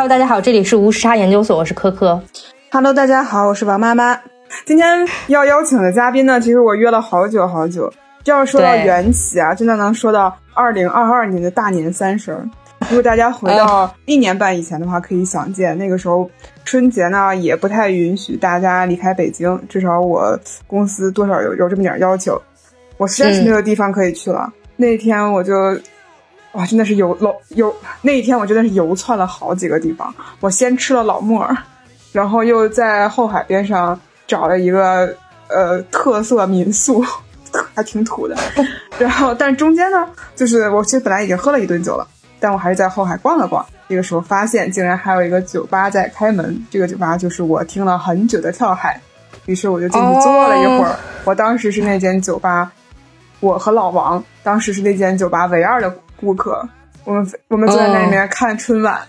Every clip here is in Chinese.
Hello，大家好，这里是无时差研究所，我是科科。Hello，大家好，我是王妈妈。今天要邀请的嘉宾呢，其实我约了好久好久。这要说到缘起啊，真的能说到二零二二年的大年三十。如果大家回到一年半以前的话，可以想见那个时候春节呢也不太允许大家离开北京，至少我公司多少有有这么点要求。我实在是没有地方可以去了。那天我就。哇，真的是游老游那一天，我真的是游窜了好几个地方。我先吃了老莫，然后又在后海边上找了一个呃特色民宿，还挺土的。然后，但中间呢，就是我其实本来已经喝了一顿酒了，但我还是在后海逛了逛。这个时候发现，竟然还有一个酒吧在开门。这个酒吧就是我听了很久的跳海，于是我就进去坐了一会儿。我当时是那间酒吧，我和老王当时是那间酒吧唯二的。顾客，我们我们坐在那里面看春晚，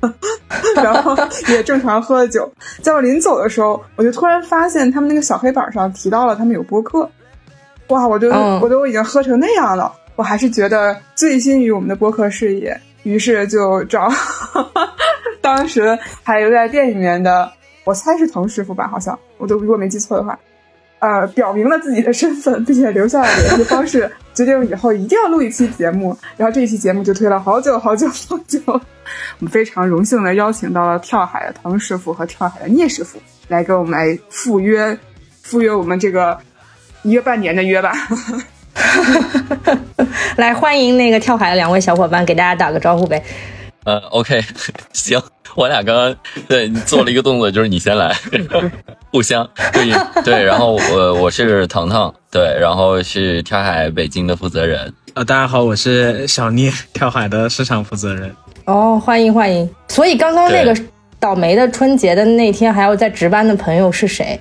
然后也正常喝了酒。在我临走的时候，我就突然发现他们那个小黑板上提到了他们有播客。哇，我就我都已经喝成那样了，我还是觉得醉心于我们的播客事业，于是就找 当时还留在店里面的，我猜是滕师傅吧，好像我都如果没记错的话。呃，表明了自己的身份，并且留下了联系方式，决定以后一定要录一期节目。然后这一期节目就推了好久好久好久。我们非常荣幸的邀请到了跳海的滕师傅和跳海的聂师傅来跟我们来赴约，赴约我们这个一个半年的约吧。来欢迎那个跳海的两位小伙伴，给大家打个招呼呗。呃，OK，行，我俩刚刚对做了一个动作，就是你先来，互相对对，然后我我是腾腾，对，然后是跳海北京的负责人。呃，大家好，我是小聂，跳海的市场负责人。哦，欢迎欢迎。所以刚刚那个倒霉的春节的那天还要在值班的朋友是谁？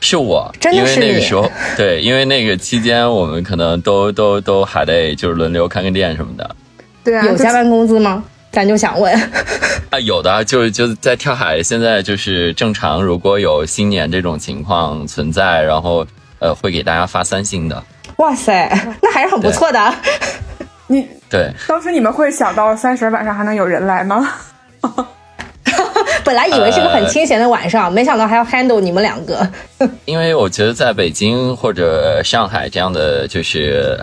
是我，真的是那个时候，对，因为那个期间我们可能都都都还得就是轮流看个店什么的。对啊，有加班工资吗？咱就想问 啊，有的就就在跳海，现在就是正常。如果有新年这种情况存在，然后呃，会给大家发三星的。哇塞，那还是很不错的。你对，当时你们会想到三十晚上还能有人来吗？本来以为是个很清闲的晚上，没想到还要 handle 你们两个。因为我觉得在北京或者上海这样的就是。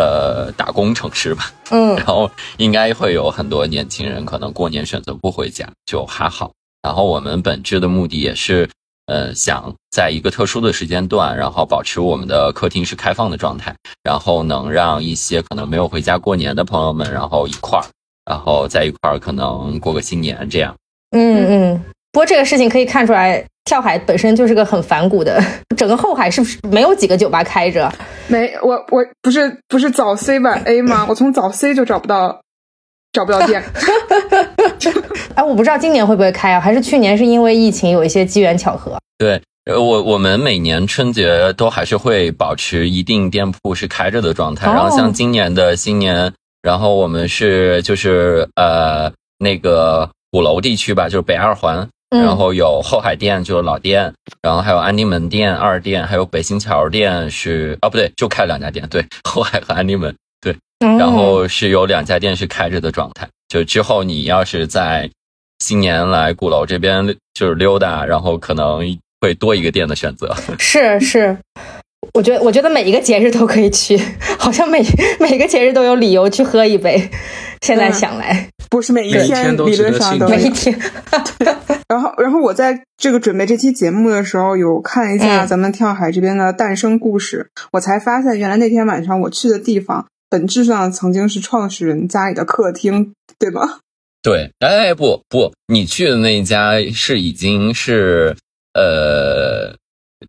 呃，打工城市吧，嗯，然后应该会有很多年轻人可能过年选择不回家，就还好。然后我们本质的目的也是，呃，想在一个特殊的时间段，然后保持我们的客厅是开放的状态，然后能让一些可能没有回家过年的朋友们，然后一块儿，然后在一块儿可能过个新年这样。嗯嗯。不过这个事情可以看出来，跳海本身就是个很反骨的。整个后海是不是没有几个酒吧开着？没，我我不是不是早 C 晚 A 吗？我从早 C 就找不到找不到店。哎，我不知道今年会不会开啊？还是去年是因为疫情有一些机缘巧合？对，我我们每年春节都还是会保持一定店铺是开着的状态。然后像今年的新年，然后我们是就是呃那个鼓楼地区吧，就是北二环。然后有后海店，就是老店，然后还有安定门店二店，还有北新桥店是啊，不对，就开两家店，对，后海和安定门，对，然后是有两家店是开着的状态。就之后你要是在新年来鼓楼这边就是溜达，然后可能会多一个店的选择。是是，我觉得我觉得每一个节日都可以去，好像每每个节日都有理由去喝一杯。现在想来，不是每一天理论上都每一天。然后，然后我在这个准备这期节目的时候，有看一下咱们跳海这边的诞生故事，我才发现原来那天晚上我去的地方，本质上曾经是创始人家里的客厅，对吗？对，哎，不不，你去的那一家是已经是呃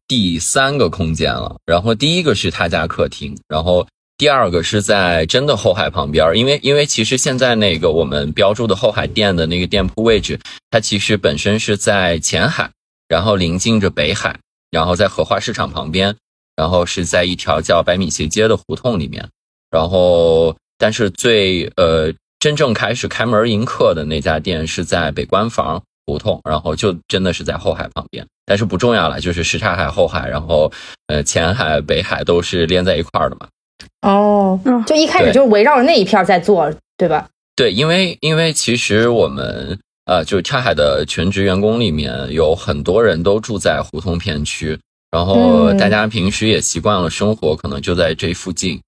第三个空间了，然后第一个是他家客厅，然后。第二个是在真的后海旁边，因为因为其实现在那个我们标注的后海店的那个店铺位置，它其实本身是在前海，然后临近着北海，然后在荷花市场旁边，然后是在一条叫百米斜街的胡同里面，然后但是最呃真正开始开门迎客的那家店是在北关房胡同，然后就真的是在后海旁边，但是不重要了，就是什刹海后海，然后呃前海北海都是连在一块儿的嘛。哦，就一开始就是围绕着那一片在做，对吧？对，因为因为其实我们呃，就是跳海的全职员工里面有很多人都住在胡同片区，然后大家平时也习惯了生活，可能就在这附近。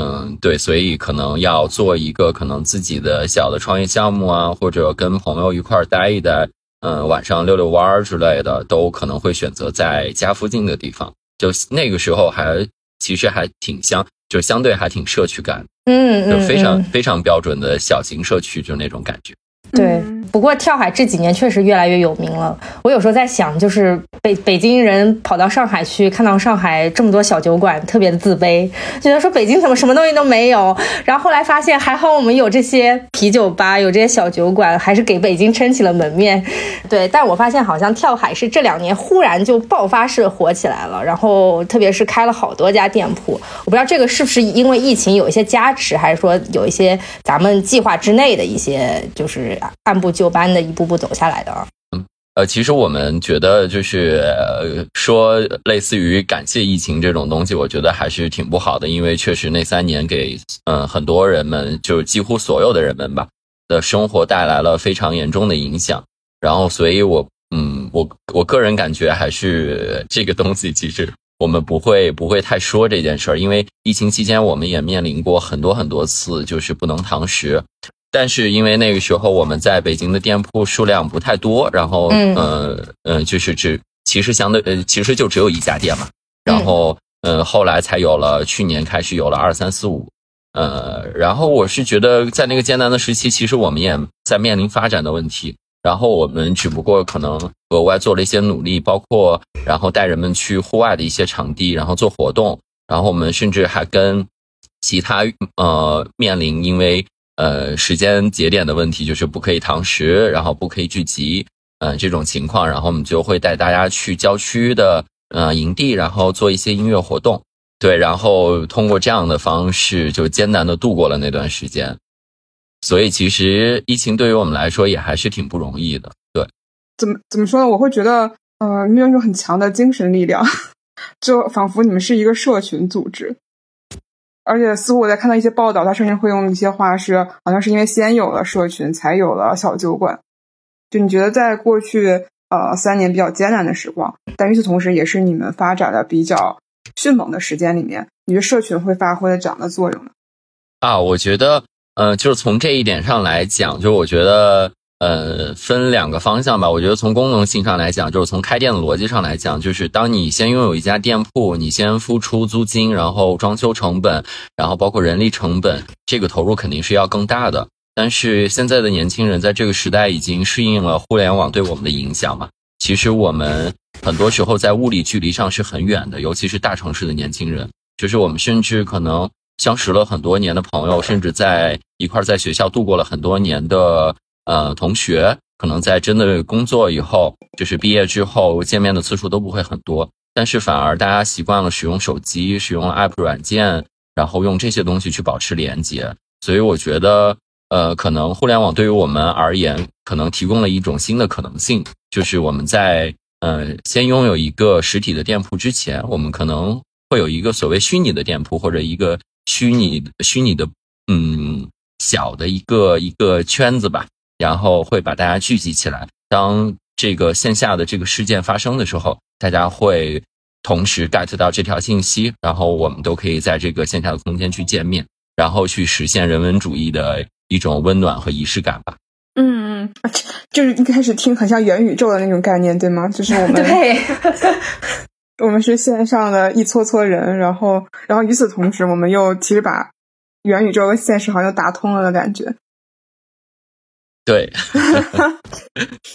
嗯，对，所以可能要做一个可能自己的小的创业项目啊，或者跟朋友一块儿待一待，嗯，晚上遛遛弯儿之类的，都可能会选择在家附近的地方。就那个时候还其实还挺相，就相对还挺社区感，嗯，就非常非常标准的小型社区，就那种感觉。对，不过跳海这几年确实越来越有名了。我有时候在想，就是北北京人跑到上海去，看到上海这么多小酒馆，特别的自卑，觉得说北京怎么什么东西都没有。然后后来发现，还好我们有这些啤酒吧，有这些小酒馆，还是给北京撑起了门面。对，但我发现好像跳海是这两年忽然就爆发式火起来了，然后特别是开了好多家店铺。我不知道这个是不是因为疫情有一些加持，还是说有一些咱们计划之内的一些就是。按部就班的一步步走下来的啊。嗯，呃，其实我们觉得就是说，类似于感谢疫情这种东西，我觉得还是挺不好的，因为确实那三年给嗯很多人们，就是几乎所有的人们吧的生活带来了非常严重的影响。然后，所以我嗯，我我个人感觉还是这个东西，其实我们不会不会太说这件事儿，因为疫情期间我们也面临过很多很多次，就是不能堂食。但是因为那个时候我们在北京的店铺数量不太多，然后呃嗯就是只其实相对呃其实就只有一家店嘛，然后呃后来才有了去年开始有了二三四五，呃然后我是觉得在那个艰难的时期，其实我们也在面临发展的问题，然后我们只不过可能额外做了一些努力，包括然后带人们去户外的一些场地，然后做活动，然后我们甚至还跟其他呃面临因为。呃，时间节点的问题就是不可以堂食，然后不可以聚集，嗯，这种情况，然后我们就会带大家去郊区的呃营地，然后做一些音乐活动，对，然后通过这样的方式就艰难的度过了那段时间。所以其实疫情对于我们来说也还是挺不容易的，对。怎么怎么说呢？我会觉得，呃，你有一种很强的精神力量，就仿佛你们是一个社群组织。而且似乎我在看到一些报道，他甚至会用一些话是，好像是因为先有了社群，才有了小酒馆。就你觉得在过去呃三年比较艰难的时光，但与此同时，也是你们发展的比较迅猛的时间里面，你觉得社群会发挥怎样的作用呢？啊，我觉得，呃，就是从这一点上来讲，就我觉得。呃，分两个方向吧。我觉得从功能性上来讲，就是从开店的逻辑上来讲，就是当你先拥有一家店铺，你先付出租金，然后装修成本，然后包括人力成本，这个投入肯定是要更大的。但是现在的年轻人在这个时代已经适应了互联网对我们的影响嘛。其实我们很多时候在物理距离上是很远的，尤其是大城市的年轻人，就是我们甚至可能相识了很多年的朋友，甚至在一块在学校度过了很多年的。呃，同学可能在真的工作以后，就是毕业之后见面的次数都不会很多，但是反而大家习惯了使用手机，使用 App 软件，然后用这些东西去保持连接。所以我觉得，呃，可能互联网对于我们而言，可能提供了一种新的可能性，就是我们在呃先拥有一个实体的店铺之前，我们可能会有一个所谓虚拟的店铺，或者一个虚拟虚拟的嗯小的一个一个圈子吧。然后会把大家聚集起来。当这个线下的这个事件发生的时候，大家会同时 get 到这条信息，然后我们都可以在这个线下的空间去见面，然后去实现人文主义的一种温暖和仪式感吧。嗯嗯，就是一开始听很像元宇宙的那种概念，对吗？就是我们 对，我们是线上的一撮撮人，然后然后与此同时，我们又其实把元宇宙和现实好像打通了的感觉。对，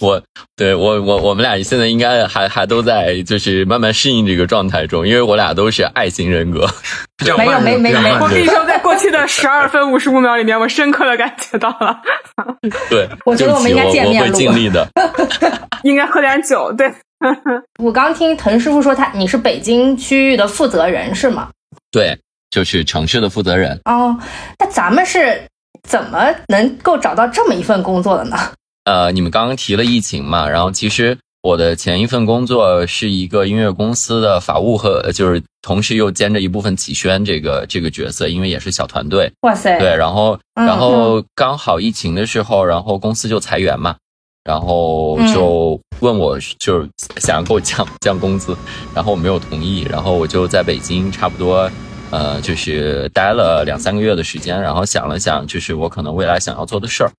我对我我我们俩现在应该还还都在就是慢慢适应这个状态中，因为我俩都是爱型人格。没有没没没，我跟你说，在过去的十二分五十五秒里面，我深刻的感觉到了。对，我觉得我们应该见面会尽力的，应该喝点酒。对，我刚听滕师傅说，他你是北京区域的负责人是吗？对，就是城市的负责人。哦，那咱们是。怎么能够找到这么一份工作的呢？呃，你们刚刚提了疫情嘛，然后其实我的前一份工作是一个音乐公司的法务和，就是同时又兼着一部分企宣这个这个角色，因为也是小团队。哇塞！对，然后然后刚好疫情的时候，然后公司就裁员嘛，然后就问我就是想要给我降降工资，然后我没有同意，然后我就在北京差不多呃就是待了两三个月的时间，然后想了想，就是我可能未来想要做的事儿，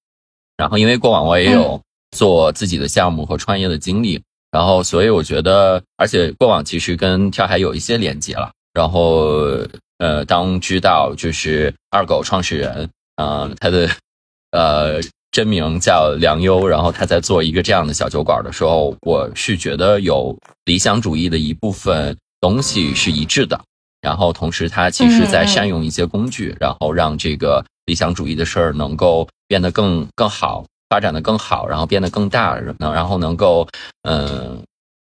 然后因为过往我也有做自己的项目和创业的经历，然后所以我觉得，而且过往其实跟跳海有一些连接了，然后呃当知道就是二狗创始人，呃他的呃。真名叫梁优，然后他在做一个这样的小酒馆的时候，我是觉得有理想主义的一部分东西是一致的。然后同时，他其实在善用一些工具，然后让这个理想主义的事儿能够变得更更好，发展的更好，然后变得更大，能然后能够嗯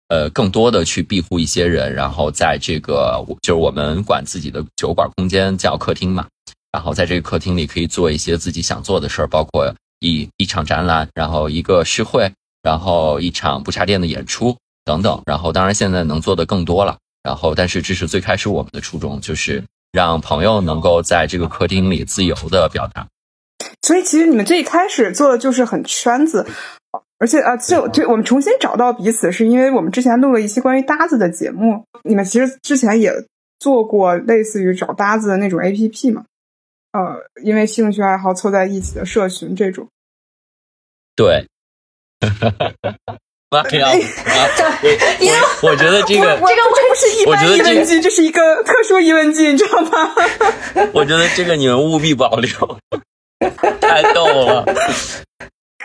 呃更多的去庇护一些人，然后在这个就是我们管自己的酒馆空间叫客厅嘛，然后在这个客厅里可以做一些自己想做的事儿，包括。一一场展览，然后一个诗会，然后一场不插电的演出等等，然后当然现在能做的更多了，然后但是这是最开始我们的初衷，就是让朋友能够在这个客厅里自由的表达。所以其实你们最开始做的就是很圈子，而且啊，就就我们重新找到彼此，是因为我们之前录了一期关于搭子的节目，你们其实之前也做过类似于找搭子的那种 A P P 嘛。呃，因为兴趣爱好凑在一起的社群这种，对，妈呀！我我觉得这个这个不是一般疑问句，这是一个特殊疑问句，你知道吗？我觉得这个你们务必保留，太逗了。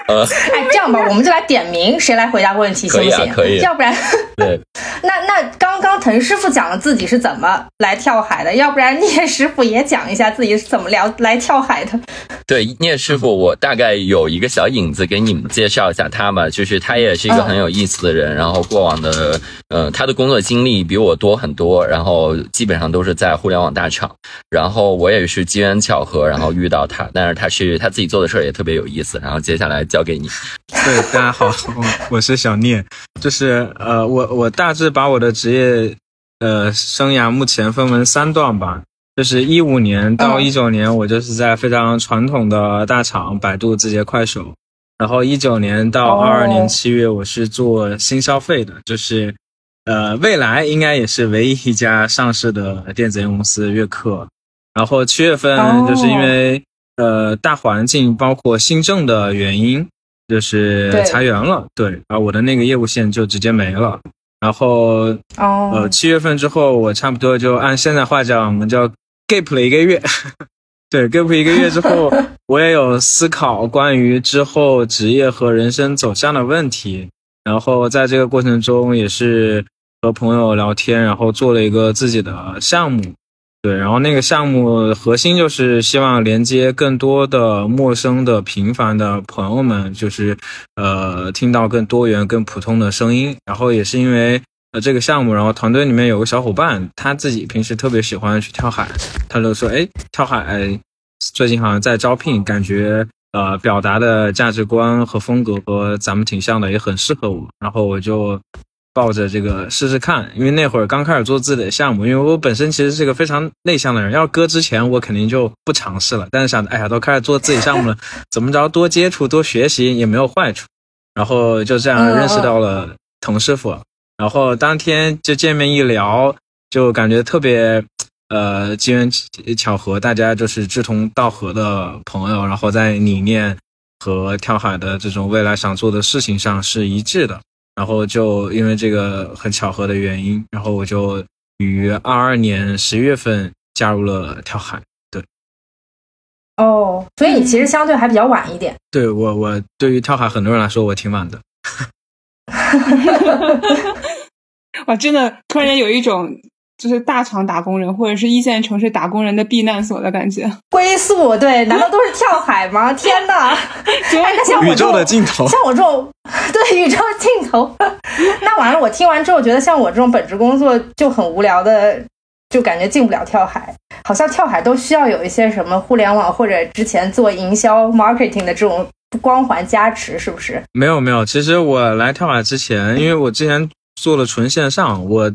呃，哎，这样吧，我们就来点名，谁来回答问题行不行？可以，要不然，对。那那刚刚滕师傅讲了自己是怎么来跳海的，要不然聂师傅也讲一下自己是怎么聊来跳海的。对，聂师傅，我大概有一个小影子给你们介绍一下他吧，就是他也是一个很有意思的人，然后过往的，呃，他的工作经历比我多很多，然后基本上都是在互联网大厂，然后我也是机缘巧合，然后遇到他，但是他是他自己做的事儿也特别有意思，然后接下来交给你。对，大家好，我 我是小聂，就是呃，我我大致。把我的职业，呃，生涯目前分为三段吧，就是一五年到一九年，我就是在非常传统的大厂百度、字节、快手，然后一九年到二二年七月，我是做新消费的，就是，呃，未来应该也是唯一一家上市的电子烟公司悦客，然后七月份就是因为呃大环境包括新政的原因，就是裁员了，对，啊我的那个业务线就直接没了。然后，呃，七月份之后，我差不多就按现在话讲，我们叫 gap 了一个月。对，gap 一个月之后，我也有思考关于之后职业和人生走向的问题。然后在这个过程中，也是和朋友聊天，然后做了一个自己的项目。对，然后那个项目核心就是希望连接更多的陌生的、平凡的朋友们，就是呃，听到更多元、更普通的声音。然后也是因为呃这个项目，然后团队里面有个小伙伴，他自己平时特别喜欢去跳海，他就说：“哎，跳海最近好像在招聘，感觉呃表达的价值观和风格和咱们挺像的，也很适合我。”然后我就。抱着这个试试看，因为那会儿刚开始做自己的项目，因为我本身其实是个非常内向的人，要搁之前我肯定就不尝试了。但是想，哎呀，都开始做自己项目了，怎么着多接触多学习也没有坏处。然后就这样认识到了滕师傅，然后当天就见面一聊，就感觉特别呃机缘巧合，大家就是志同道合的朋友，然后在理念和跳海的这种未来想做的事情上是一致的。然后就因为这个很巧合的原因，然后我就于二二年十一月份加入了跳海。对，哦，所以你其实相对还比较晚一点。对我，我对于跳海很多人来说，我挺晚的。我，真的，突然间有一种。就是大厂打工人，或者是一线城市打工人的避难所的感觉。归宿，对，难道都是跳海吗？天哪！像宇宙的尽头，像我这种，对宇宙尽头。那完了，我听完之后觉得，像我这种本职工作就很无聊的，就感觉进不了跳海。好像跳海都需要有一些什么互联网或者之前做营销 marketing 的这种光环加持，是不是？没有没有，其实我来跳海之前，因为我之前做了纯线上，我。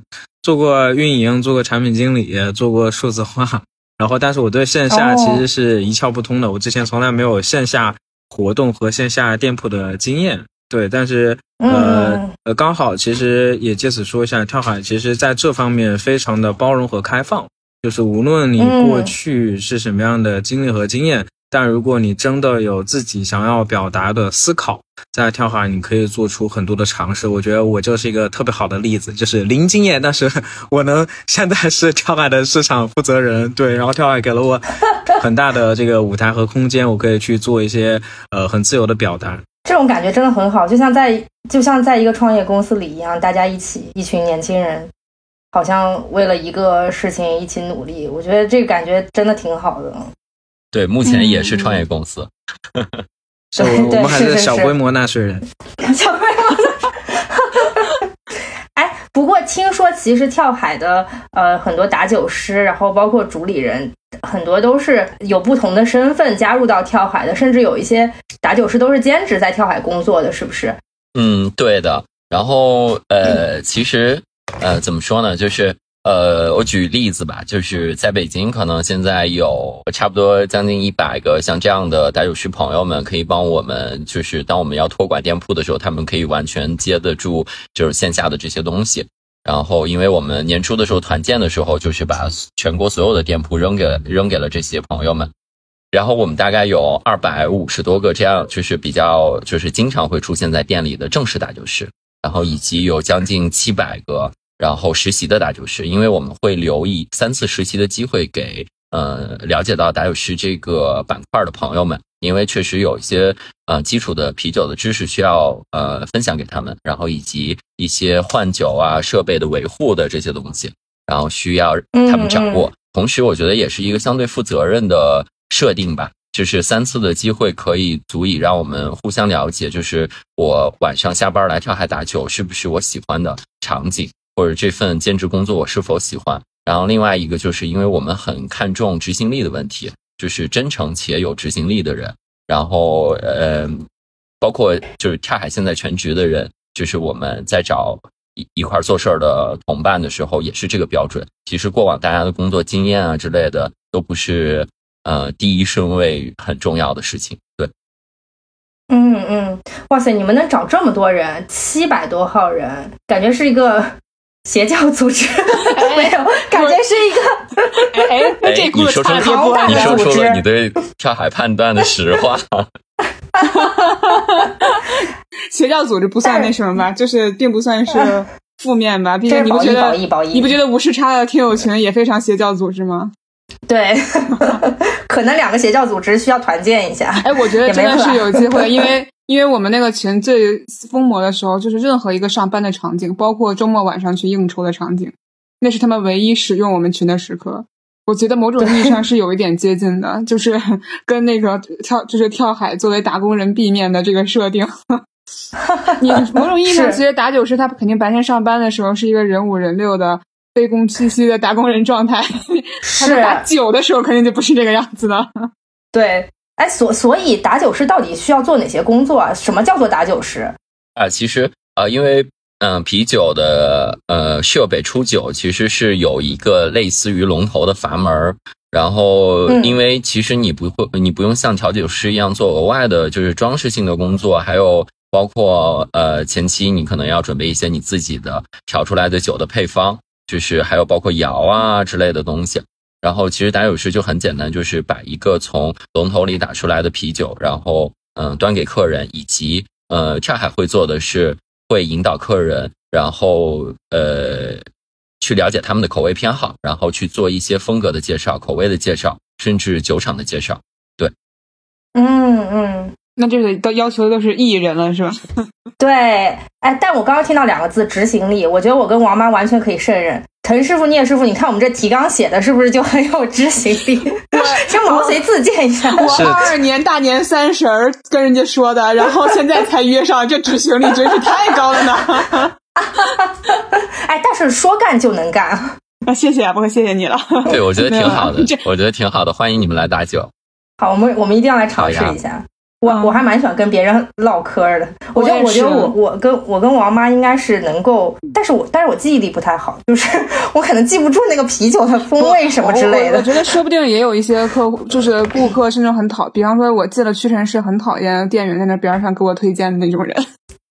做过运营，做过产品经理，做过数字化，然后但是我对线下其实是一窍不通的。我之前从来没有线下活动和线下店铺的经验。对，但是呃呃，刚好其实也借此说一下，跳海其实在这方面非常的包容和开放，就是无论你过去是什么样的经历和经验。但如果你真的有自己想要表达的思考，在跳海你可以做出很多的尝试。我觉得我就是一个特别好的例子，就是零经验，但是 我能现在是跳海的市场负责人，对，然后跳海给了我很大的这个舞台和空间，我可以去做一些呃很自由的表达。这种感觉真的很好，就像在就像在一个创业公司里一样，大家一起一群年轻人，好像为了一个事情一起努力。我觉得这个感觉真的挺好的。对，目前也是创业公司。对，我们还是 小规模纳税人。小规模。哎，不过听说其实跳海的呃很多打酒师，然后包括主理人，很多都是有不同的身份加入到跳海的，甚至有一些打酒师都是兼职在跳海工作的，是不是？嗯，对的。然后呃，其实呃怎么说呢，就是。呃，我举例子吧，就是在北京，可能现在有差不多将近一百个像这样的打酒师朋友们，可以帮我们，就是当我们要托管店铺的时候，他们可以完全接得住，就是线下的这些东西。然后，因为我们年初的时候团建的时候，就是把全国所有的店铺扔给扔给了这些朋友们。然后我们大概有二百五十多个这样，就是比较就是经常会出现在店里的正式打酒师，然后以及有将近七百个。然后实习的打酒师，因为我们会留一三次实习的机会给呃了解到打酒师这个板块的朋友们，因为确实有一些呃基础的啤酒的知识需要呃分享给他们，然后以及一些换酒啊设备的维护的这些东西，然后需要他们掌握。同时，我觉得也是一个相对负责任的设定吧，就是三次的机会可以足以让我们互相了解，就是我晚上下班来跳海打酒是不是我喜欢的场景。或者这份兼职工作我是否喜欢？然后另外一个就是因为我们很看重执行力的问题，就是真诚且有执行力的人。然后呃，包括就是跳海现在全职的人，就是我们在找一一块做事儿的同伴的时候，也是这个标准。其实过往大家的工作经验啊之类的，都不是呃第一顺位很重要的事情。对，嗯嗯，哇塞，你们能找这么多人，七百多号人，感觉是一个。邪教组织 没有，感觉是一个哎哎，这故事太好你说出了你对跳海判断的实话。邪教组织不算那什么吧，就是并不算是负面吧。毕竟你不觉得你不觉得无视差的听友群也非常邪教组织吗？对，可能两个邪教组织需要团建一下。哎，我觉得真的是有机会，因为。因为我们那个群最疯魔的时候，就是任何一个上班的场景，包括周末晚上去应酬的场景，那是他们唯一使用我们群的时刻。我觉得某种意义上是有一点接近的，就是 跟那个跳，就是跳海作为打工人避面的这个设定。你某种意义上，其实打酒师他肯定白天上班的时候是一个人五人六的卑躬屈膝的打工人状态，他在打酒的时候肯定就不是这个样子的。对。哎，所所以打酒师到底需要做哪些工作啊？什么叫做打酒师啊？其实呃，因为嗯，啤酒的呃设备出酒其实是有一个类似于龙头的阀门然后因为其实你不会，你不用像调酒师一样做额外的就是装饰性的工作，还有包括呃前期你可能要准备一些你自己的调出来的酒的配方，就是还有包括窑啊之类的东西。然后其实打酒师就很简单，就是把一个从龙头里打出来的啤酒，然后嗯端给客人，以及呃跳海会做的是会引导客人，然后呃去了解他们的口味偏好，然后去做一些风格的介绍、口味的介绍，甚至酒厂的介绍。对，嗯嗯，那这个都要求的都是艺人了，是吧？对，哎，但我刚刚听到两个字执行力，我觉得我跟王妈完全可以胜任。陈师傅、聂师傅，你看我们这提纲写的是不是就很有执行力？先毛遂自荐一下。我二二年大年三十儿跟人家说的，然后现在才约上，这执行力真是太高了呢。哎，但是说干就能干啊！谢谢啊，不客谢谢你了。对，我觉得挺好的，我觉得挺好的，欢迎你们来打酒。好，我们我们一定要来尝试一下。我我还蛮喜欢跟别人唠嗑的，我觉得我觉得我我跟我跟王妈应该是能够，但是我但是我记忆力不太好，就是 我可能记不住那个啤酒的风味什么之类的。我觉得说不定也有一些客户，就是顾客，甚至很讨，比方说我进了屈臣氏，很讨厌店员在那边上给我推荐的那种人。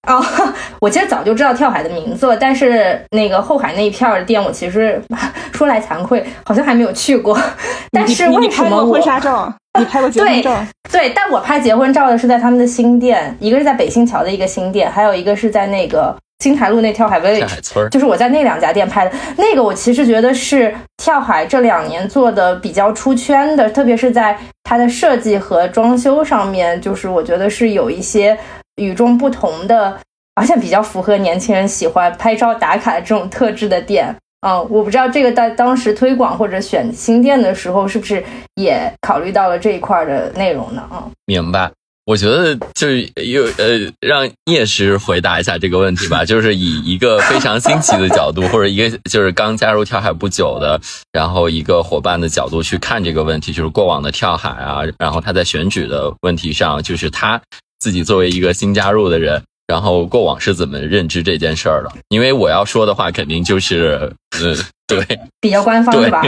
啊，我其实早就知道跳海的名字了，但是那个后海那一片的店，我其实 说来惭愧，好像还没有去过。但是为什么婚纱照？你拍过结婚照？对，但我拍结婚照的是在他们的新店，一个是在北新桥的一个新店，还有一个是在那个金台路那跳海 village，就是我在那两家店拍的。那个我其实觉得是跳海这两年做的比较出圈的，特别是在它的设计和装修上面，就是我觉得是有一些。与众不同的，而且比较符合年轻人喜欢拍照打卡的这种特质的店，嗯，我不知道这个在当时推广或者选新店的时候，是不是也考虑到了这一块的内容呢？嗯，明白。我觉得就是有呃，让叶师回答一下这个问题吧，就是以一个非常新奇的角度，或者一个就是刚加入跳海不久的，然后一个伙伴的角度去看这个问题，就是过往的跳海啊，然后他在选址的问题上，就是他。自己作为一个新加入的人，然后过往是怎么认知这件事儿的？因为我要说的话，肯定就是，呃，对，比较官方，对吧？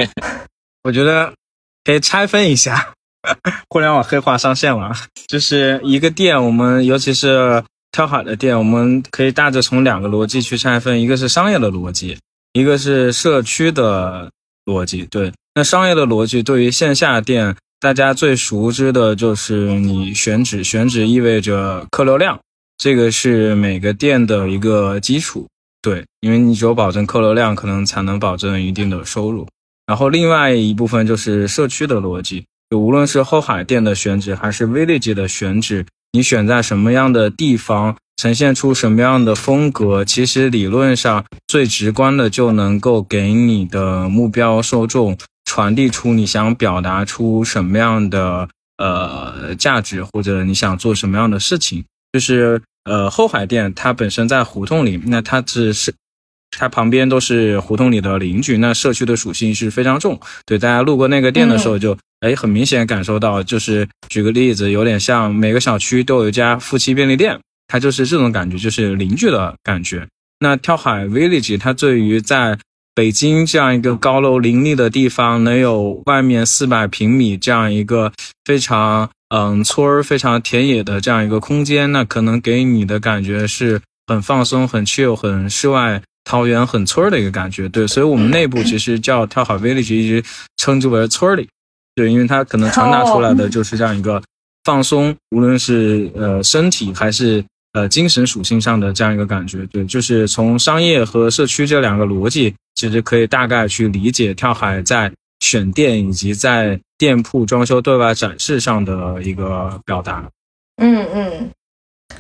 我觉得可以拆分一下，互联网黑化上线了。就是一个店，我们尤其是挑好的店，我们可以大致从两个逻辑去拆分：一个是商业的逻辑，一个是社区的逻辑。对，那商业的逻辑对于线下店。大家最熟知的就是你选址，选址意味着客流量，这个是每个店的一个基础。对，因为你只有保证客流量，可能才能保证一定的收入。然后另外一部分就是社区的逻辑，就无论是后海店的选址还是 village 的选址，你选在什么样的地方，呈现出什么样的风格，其实理论上最直观的就能够给你的目标受众。传递出你想表达出什么样的呃价值，或者你想做什么样的事情，就是呃后海店它本身在胡同里，那它只是它旁边都是胡同里的邻居，那社区的属性是非常重。对大家路过那个店的时候，就哎很明显感受到，就是举个例子，有点像每个小区都有一家夫妻便利店，它就是这种感觉，就是邻居的感觉。那跳海 village 它对于在北京这样一个高楼林立的地方，能有外面四百平米这样一个非常嗯村儿、非常田野的这样一个空间，那可能给你的感觉是很放松、很 chill、很世外桃源、很村儿的一个感觉。对，所以我们内部其实叫跳海 village，一直称之为村里。对，因为它可能传达出来的就是这样一个放松，无论是呃身体还是。呃，精神属性上的这样一个感觉，对，就是从商业和社区这两个逻辑，其实可以大概去理解跳海在选店以及在店铺装修对外展示上的一个表达。嗯嗯，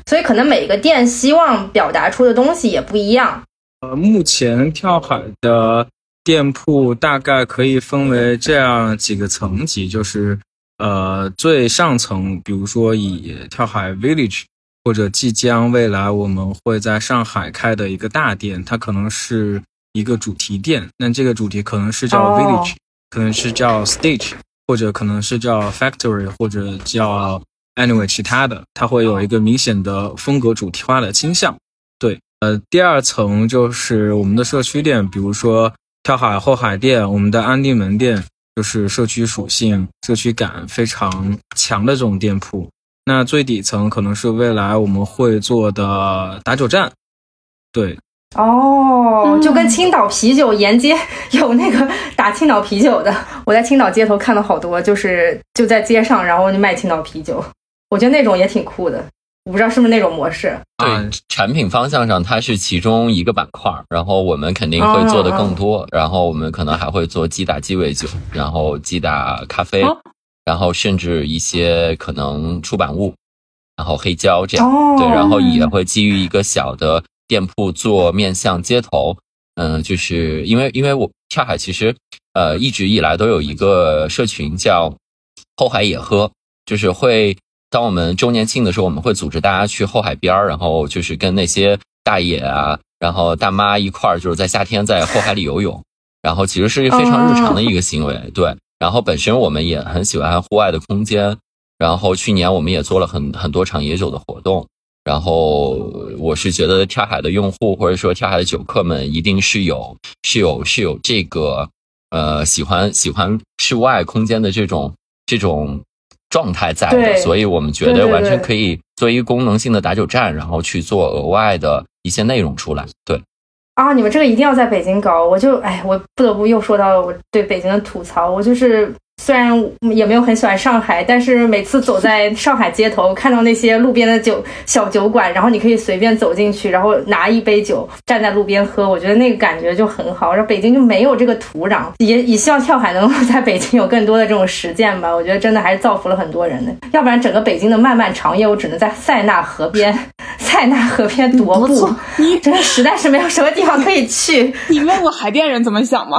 所以可能每个店希望表达出的东西也不一样。呃，目前跳海的店铺大概可以分为这样几个层级，就是呃最上层，比如说以跳海 Village。或者即将未来我们会在上海开的一个大店，它可能是一个主题店。那这个主题可能是叫 Village，可能是叫 Stage，或者可能是叫 Factory，或者叫 Anyway 其他的，它会有一个明显的风格主题化的倾向。对，呃，第二层就是我们的社区店，比如说跳海后海店，我们的安定门店，就是社区属性、社区感非常强的这种店铺。那最底层可能是未来我们会做的打酒站，对，哦，就跟青岛啤酒沿街有那个打青岛啤酒的，我在青岛街头看到好多，就是就在街上，然后就卖青岛啤酒，我觉得那种也挺酷的，我不知道是不是那种模式。对，产品方向上它是其中一个板块，然后我们肯定会做的更多，然后我们可能还会做鸡打鸡尾酒，然后鸡打咖啡。然后甚至一些可能出版物，然后黑胶这样，对，然后也会基于一个小的店铺做面向街头，嗯，就是因为因为我跳海其实呃一直以来都有一个社群叫后海野喝，就是会当我们周年庆的时候，我们会组织大家去后海边儿，然后就是跟那些大爷啊，然后大妈一块儿，就是在夏天在后海里游泳，然后其实是非常日常的一个行为，对。然后本身我们也很喜欢户外的空间，然后去年我们也做了很很多场野酒的活动，然后我是觉得跳海的用户或者说跳海的酒客们一定是有是有是有这个呃喜欢喜欢室外空间的这种这种状态在的，所以我们觉得完全可以做一个功能性的打酒站，然后去做额外的一些内容出来。对，啊，你们这个一定要在北京搞，我就哎，我不得不又说到了我对北京的吐槽，我就是。虽然也没有很喜欢上海，但是每次走在上海街头，看到那些路边的酒小酒馆，然后你可以随便走进去，然后拿一杯酒站在路边喝，我觉得那个感觉就很好。然后北京就没有这个土壤，也也希望跳海能够在北京有更多的这种实践吧。我觉得真的还是造福了很多人的，要不然整个北京的漫漫长夜，我只能在塞纳河边，塞纳河边踱步。你 真的实在是没有什么地方可以去。你问过海淀人怎么想吗？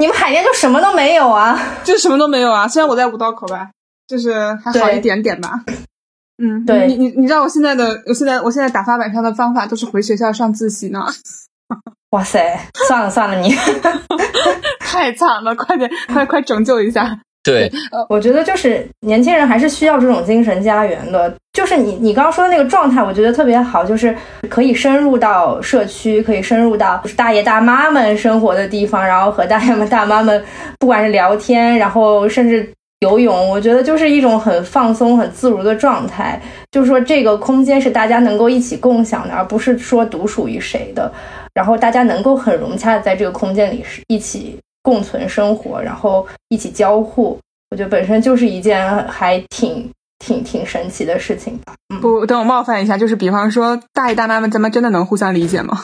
你们海淀就什么都没有啊？就什么都没有啊！虽然我在五道口吧，就是还好一点点吧。嗯，对你你你知道我现在的我现在我现在打发晚上的方法都是回学校上自习呢。哇塞，算了算了，你 太惨了，快点快快拯救一下。对，我觉得就是年轻人还是需要这种精神家园的。就是你你刚刚说的那个状态，我觉得特别好，就是可以深入到社区，可以深入到就是大爷大妈们生活的地方，然后和大爷们大妈们，不管是聊天，然后甚至游泳，我觉得就是一种很放松、很自如的状态。就是说，这个空间是大家能够一起共享的，而不是说独属于谁的。然后大家能够很融洽的在这个空间里是一起。共存生活，然后一起交互，我觉得本身就是一件还挺挺挺神奇的事情吧。嗯不，等我冒犯一下，就是比方说大爷大妈们，咱们真的能互相理解吗？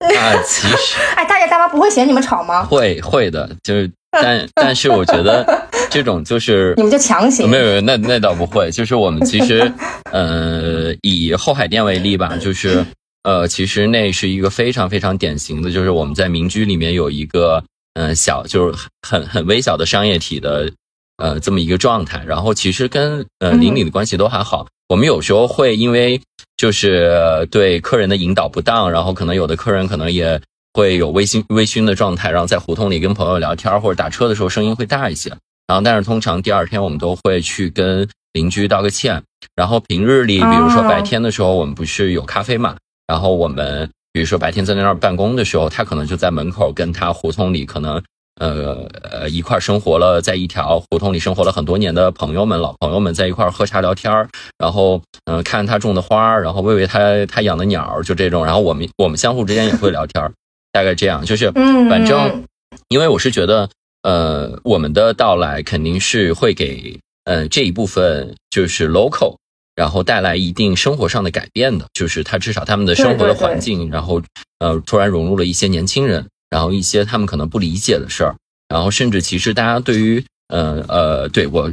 啊，其实，哎，大爷大妈不会嫌你们吵吗？会会的，就是但 但是我觉得这种就是你们就强行没有没有那那倒不会，就是我们其实呃以后海淀为例吧，就是呃其实那是一个非常非常典型的，就是我们在民居里面有一个。嗯，小就是很很微小的商业体的，呃，这么一个状态。然后其实跟呃邻里的关系都还好。我们有时候会因为就是对客人的引导不当，然后可能有的客人可能也会有微醺微醺的状态，然后在胡同里跟朋友聊天或者打车的时候声音会大一些。然后但是通常第二天我们都会去跟邻居道个歉。然后平日里，比如说白天的时候，我们不是有咖啡嘛？然后我们。比如说白天在那儿办公的时候，他可能就在门口跟他胡同里可能呃呃一块生活了，在一条胡同里生活了很多年的朋友们、老朋友们在一块喝茶聊天然后嗯看他种的花然后喂喂他他养的鸟就这种，然后我们我们相互之间也会聊天大概这样，就是反正因为我是觉得呃我们的到来肯定是会给嗯这一部分就是 local。然后带来一定生活上的改变的，就是他至少他们的生活的环境，然后呃突然融入了一些年轻人，然后一些他们可能不理解的事儿，然后甚至其实大家对于呃呃对我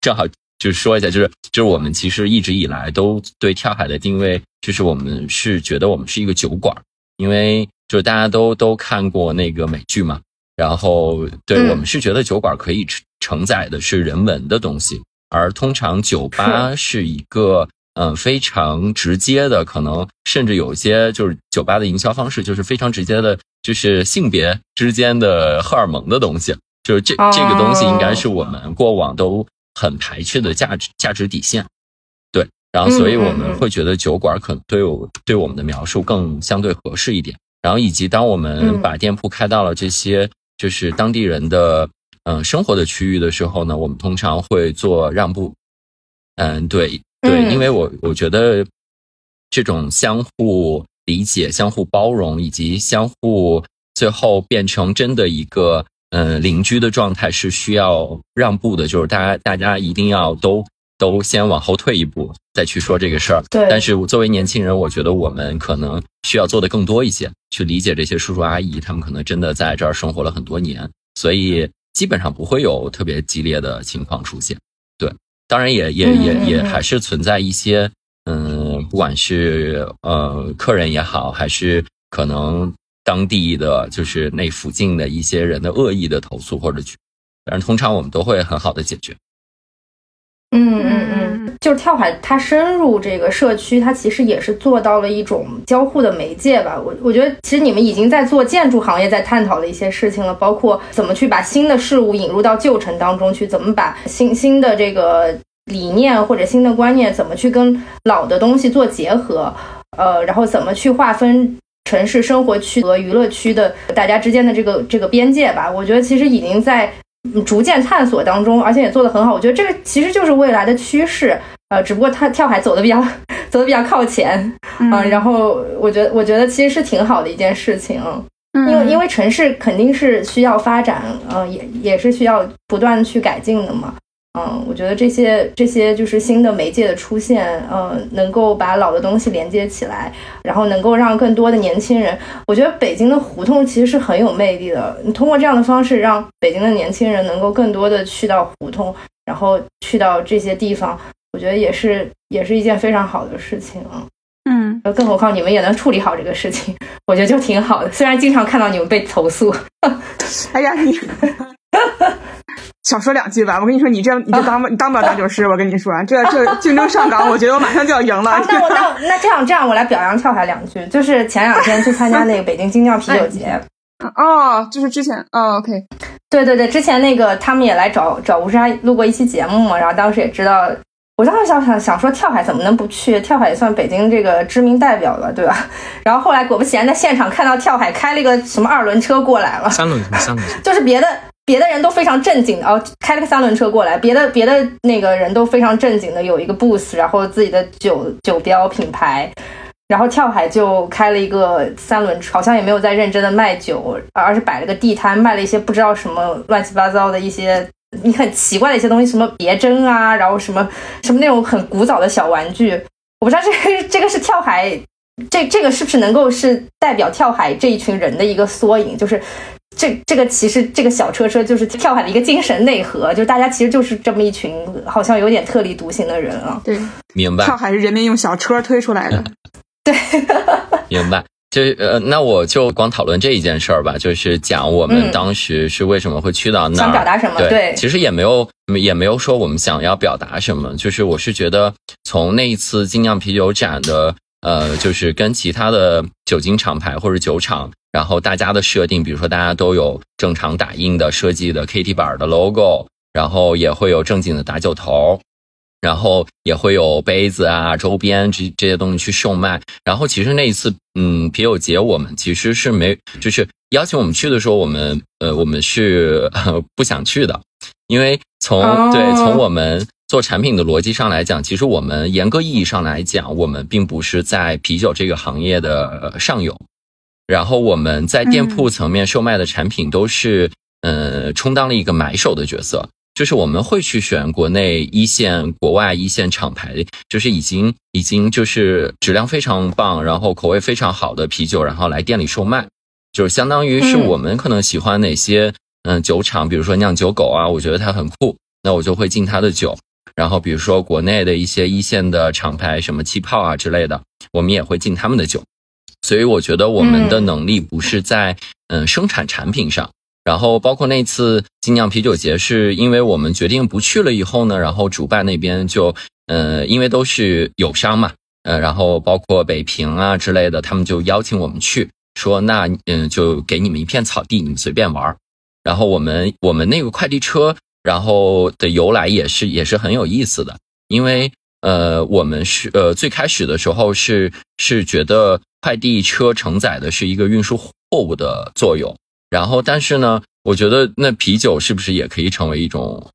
正好就是说一下，就是就是我们其实一直以来都对跳海的定位，就是我们是觉得我们是一个酒馆，因为就是大家都都看过那个美剧嘛，然后对我们是觉得酒馆可以承承载的是人文的东西。而通常酒吧是。一个嗯非常直接的，可能甚至有些就是酒吧的营销方式就是非常直接的，就是性别之间的荷尔蒙的东西，就是这这个东西应该是我们过往都很排斥的价值价值底线，对，然后所以我们会觉得酒馆可能对我对我们的描述更相对合适一点，然后以及当我们把店铺开到了这些就是当地人的。嗯，生活的区域的时候呢，我们通常会做让步。嗯，对对，因为我我觉得这种相互理解、相互包容，以及相互最后变成真的一个嗯邻居的状态，是需要让步的。就是大家大家一定要都都先往后退一步，再去说这个事儿。对。但是作为年轻人，我觉得我们可能需要做的更多一些，去理解这些叔叔阿姨，他们可能真的在这儿生活了很多年，所以。基本上不会有特别激烈的情况出现，对，当然也也也也还是存在一些，嗯，不管是呃客人也好，还是可能当地的就是那附近的一些人的恶意的投诉或者，但是通常我们都会很好的解决。嗯嗯嗯，就是跳海，它深入这个社区，它其实也是做到了一种交互的媒介吧。我我觉得，其实你们已经在做建筑行业在探讨的一些事情了，包括怎么去把新的事物引入到旧城当中去，怎么把新新的这个理念或者新的观念，怎么去跟老的东西做结合，呃，然后怎么去划分城市生活区和娱乐区的大家之间的这个这个边界吧。我觉得其实已经在。逐渐探索当中，而且也做得很好。我觉得这个其实就是未来的趋势，呃，只不过它跳海走的比较 走的比较靠前啊。然后我觉得，我觉得其实是挺好的一件事情，因为因为城市肯定是需要发展，呃，也也是需要不断去改进的嘛。嗯，我觉得这些这些就是新的媒介的出现，嗯，能够把老的东西连接起来，然后能够让更多的年轻人，我觉得北京的胡同其实是很有魅力的。你通过这样的方式，让北京的年轻人能够更多的去到胡同，然后去到这些地方，我觉得也是也是一件非常好的事情啊。嗯，更何况你们也能处理好这个事情，我觉得就挺好的。虽然经常看到你们被投诉，哎呀你。少说两句吧，我跟你说，你这你就当 你当不了大酒师。我跟你说，这这竞争上岗，我觉得我马上就要赢了。那我那那这样这样，我来表扬跳海两句。就是前两天去参加那个北京精酿啤酒节。哦，就是之前哦，OK。对对对，之前那个他们也来找找吴莎录过一期节目嘛，然后当时也知道，我当时想想想说跳海怎么能不去？跳海也算北京这个知名代表了，对吧？然后后来果不其然，在现场看到跳海开了一个什么二轮车过来了，三轮车，三轮车，就是别的。别的人都非常正经的哦，开了个三轮车过来。别的别的那个人都非常正经的，有一个 booth，然后自己的酒酒标品牌。然后跳海就开了一个三轮车，好像也没有在认真的卖酒，而是摆了个地摊，卖了一些不知道什么乱七八糟的一些你很奇怪的一些东西，什么别针啊，然后什么什么那种很古早的小玩具。我不知道这 这个是跳海，这这个是不是能够是代表跳海这一群人的一个缩影，就是。这这个其实这个小车车就是跳海的一个精神内核，就是大家其实就是这么一群好像有点特立独行的人啊。对，明白。跳海是人民用小车推出来的。对，明白。就呃，那我就光讨论这一件事儿吧，就是讲我们当时是为什么会去到那儿，想表达什么？对，其实也没有也没有说我们想要表达什么，就是我是觉得从那一次精酿啤酒展的呃，就是跟其他的酒精厂牌或者酒厂。然后大家的设定，比如说大家都有正常打印的设计的 KT 板的 logo，然后也会有正经的打酒头，然后也会有杯子啊、周边这这些东西去售卖。然后其实那一次，嗯，啤酒节我们其实是没，就是邀请我们去的时候，我们呃我们是不想去的，因为从对从我们做产品的逻辑上来讲，其实我们严格意义上来讲，我们并不是在啤酒这个行业的上游。然后我们在店铺层面售卖的产品都是，呃，充当了一个买手的角色，就是我们会去选国内一线、国外一线厂牌，就是已经已经就是质量非常棒，然后口味非常好的啤酒，然后来店里售卖，就是相当于是我们可能喜欢哪些，嗯，酒厂，比如说酿酒狗啊，我觉得它很酷，那我就会进它的酒。然后比如说国内的一些一线的厂牌，什么气泡啊之类的，我们也会进他们的酒。所以我觉得我们的能力不是在嗯生产产品上，然后包括那次精酿啤酒节，是因为我们决定不去了以后呢，然后主办那边就呃因为都是友商嘛，呃然后包括北平啊之类的，他们就邀请我们去，说那嗯就给你们一片草地，你们随便玩儿。然后我们我们那个快递车，然后的由来也是也是很有意思的，因为呃我们是呃最开始的时候是是觉得。快递车承载的是一个运输货物的作用，然后但是呢，我觉得那啤酒是不是也可以成为一种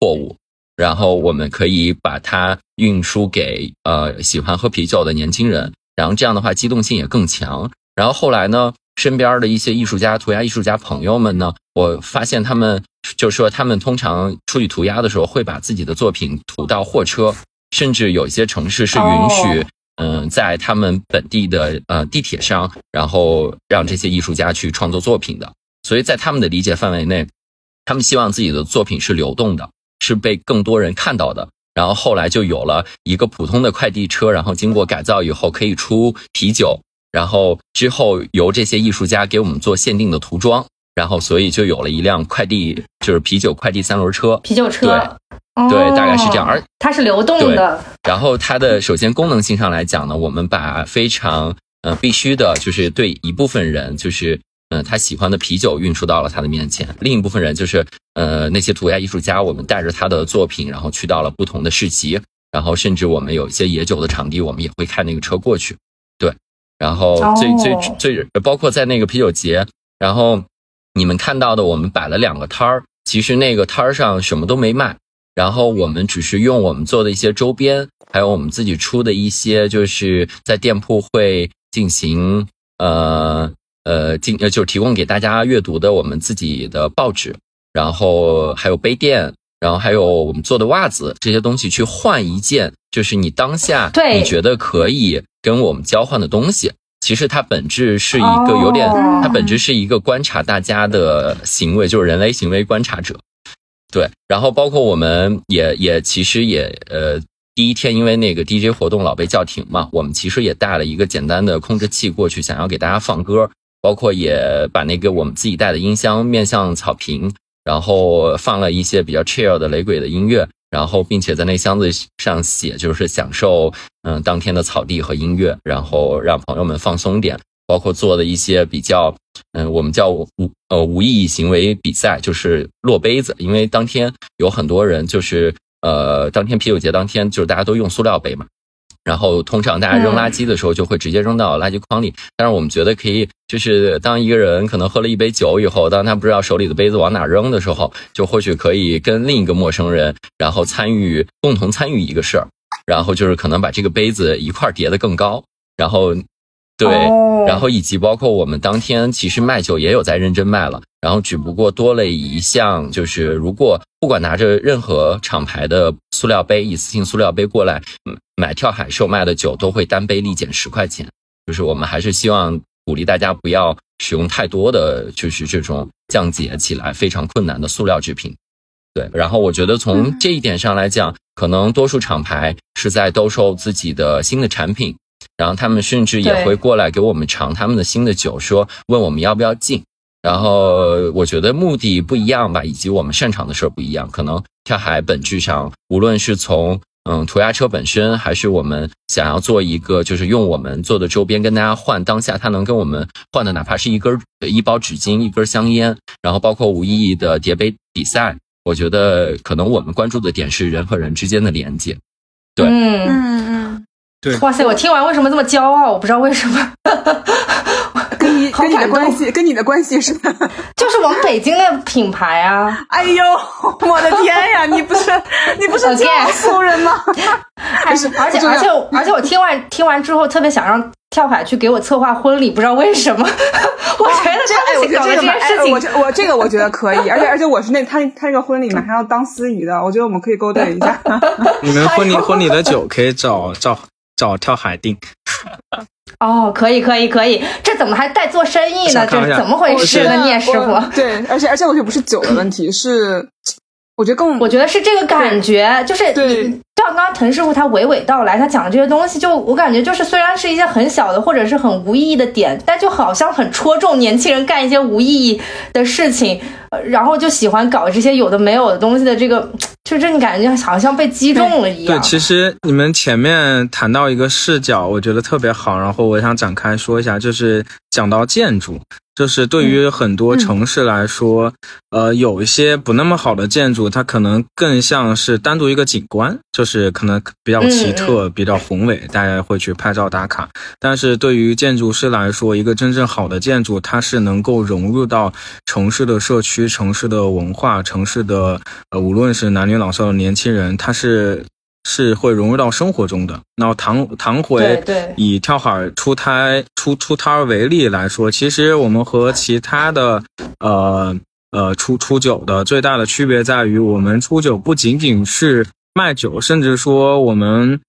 货物？然后我们可以把它运输给呃喜欢喝啤酒的年轻人，然后这样的话机动性也更强。然后后来呢，身边的一些艺术家、涂鸦艺术家朋友们呢，我发现他们就说他们通常出去涂鸦的时候会把自己的作品涂到货车，甚至有一些城市是允许。嗯，在他们本地的呃地铁上，然后让这些艺术家去创作作品的，所以在他们的理解范围内，他们希望自己的作品是流动的，是被更多人看到的。然后后来就有了一个普通的快递车，然后经过改造以后可以出啤酒，然后之后由这些艺术家给我们做限定的涂装，然后所以就有了一辆快递，就是啤酒快递三轮车，啤酒车。对。对，大概是这样，而它是流动的。然后它的首先功能性上来讲呢，我们把非常呃必须的，就是对一部分人，就是嗯他喜欢的啤酒运输到了他的面前；另一部分人就是呃那些涂鸦艺术家，我们带着他的作品，然后去到了不同的市集，然后甚至我们有一些野酒的场地，我们也会开那个车过去。对，然后最最最包括在那个啤酒节，然后你们看到的，我们摆了两个摊儿。其实那个摊儿上什么都没卖，然后我们只是用我们做的一些周边，还有我们自己出的一些，就是在店铺会进行呃呃进呃，就是提供给大家阅读的我们自己的报纸，然后还有杯垫。然后还有我们做的袜子这些东西，去换一件，就是你当下你觉得可以跟我们交换的东西。其实它本质是一个有点，它本质是一个观察大家的行为，就是人类行为观察者。对，然后包括我们也也其实也呃，第一天因为那个 DJ 活动老被叫停嘛，我们其实也带了一个简单的控制器过去，想要给大家放歌，包括也把那个我们自己带的音箱面向草坪。然后放了一些比较 chill 的雷鬼的音乐，然后并且在那箱子上写，就是享受嗯当天的草地和音乐，然后让朋友们放松点。包括做的一些比较嗯，我们叫无呃无意义行为比赛，就是落杯子，因为当天有很多人就是呃当天啤酒节当天就是大家都用塑料杯嘛。然后通常大家扔垃圾的时候就会直接扔到垃圾筐里，但是我们觉得可以，就是当一个人可能喝了一杯酒以后，当他不知道手里的杯子往哪扔的时候，就或许可以跟另一个陌生人，然后参与共同参与一个事儿，然后就是可能把这个杯子一块叠得更高，然后。对，然后以及包括我们当天其实卖酒也有在认真卖了，然后只不过多了一项，就是如果不管拿着任何厂牌的塑料杯、一次性塑料杯过来买跳海售卖的酒，都会单杯立减十块钱。就是我们还是希望鼓励大家不要使用太多的就是这种降解起来非常困难的塑料制品。对，然后我觉得从这一点上来讲，可能多数厂牌是在兜售自己的新的产品。然后他们甚至也会过来给我们尝他们的新的酒，说问我们要不要进。然后我觉得目的不一样吧，以及我们擅长的事儿不一样。可能跳海本质上，无论是从嗯涂鸦车本身，还是我们想要做一个，就是用我们做的周边跟大家换当下他能跟我们换的，哪怕是一根一包纸巾、一根香烟，然后包括无意义的叠杯比赛。我觉得可能我们关注的点是人和人之间的连接。对，嗯嗯嗯。哇塞！我听完为什么这么骄傲？我不知道为什么。跟你 跟你的关系，跟你的关系是？就是我们北京的品牌啊！哎呦，我的天呀！你不是你不是江苏人吗？而且而且而且而且我听完听完之后，特别想让跳海去给我策划婚礼，不知道为什么。我觉得这我觉得这件事情，我我这个我觉得可以，而且而且我是那他他那个婚礼马上要当司仪的，我觉得我们可以勾兑一下。你们婚礼婚礼的酒可以找找。找跳海定，哦，可以可以可以，这怎么还带做生意呢？这是怎么回事呢？聂师傅，对，而且而且我觉得不是酒的问题，是我觉得更，我觉得是这个感觉，就是对。像刚刚滕师傅他娓娓道来，他讲的这些东西，就我感觉就是虽然是一些很小的或者是很无意义的点，但就好像很戳中年轻人干一些无意义的事情，然后就喜欢搞这些有的没有的东西的这个，就这你感觉好像被击中了一样。对，其实你们前面谈到一个视角，我觉得特别好，然后我想展开说一下，就是讲到建筑。就是对于很多城市来说，呃，有一些不那么好的建筑，它可能更像是单独一个景观，就是可能比较奇特、比较宏伟，大家会去拍照打卡。但是对于建筑师来说，一个真正好的建筑，它是能够融入到城市的社区、城市的文化、城市的呃，无论是男女老少的年轻人，他是。是会融入到生活中的。然后唐唐回以跳海出胎出出摊为例来说，其实我们和其他的呃呃出出酒的最大的区别在于，我们出酒不仅仅是卖酒，甚至说我们。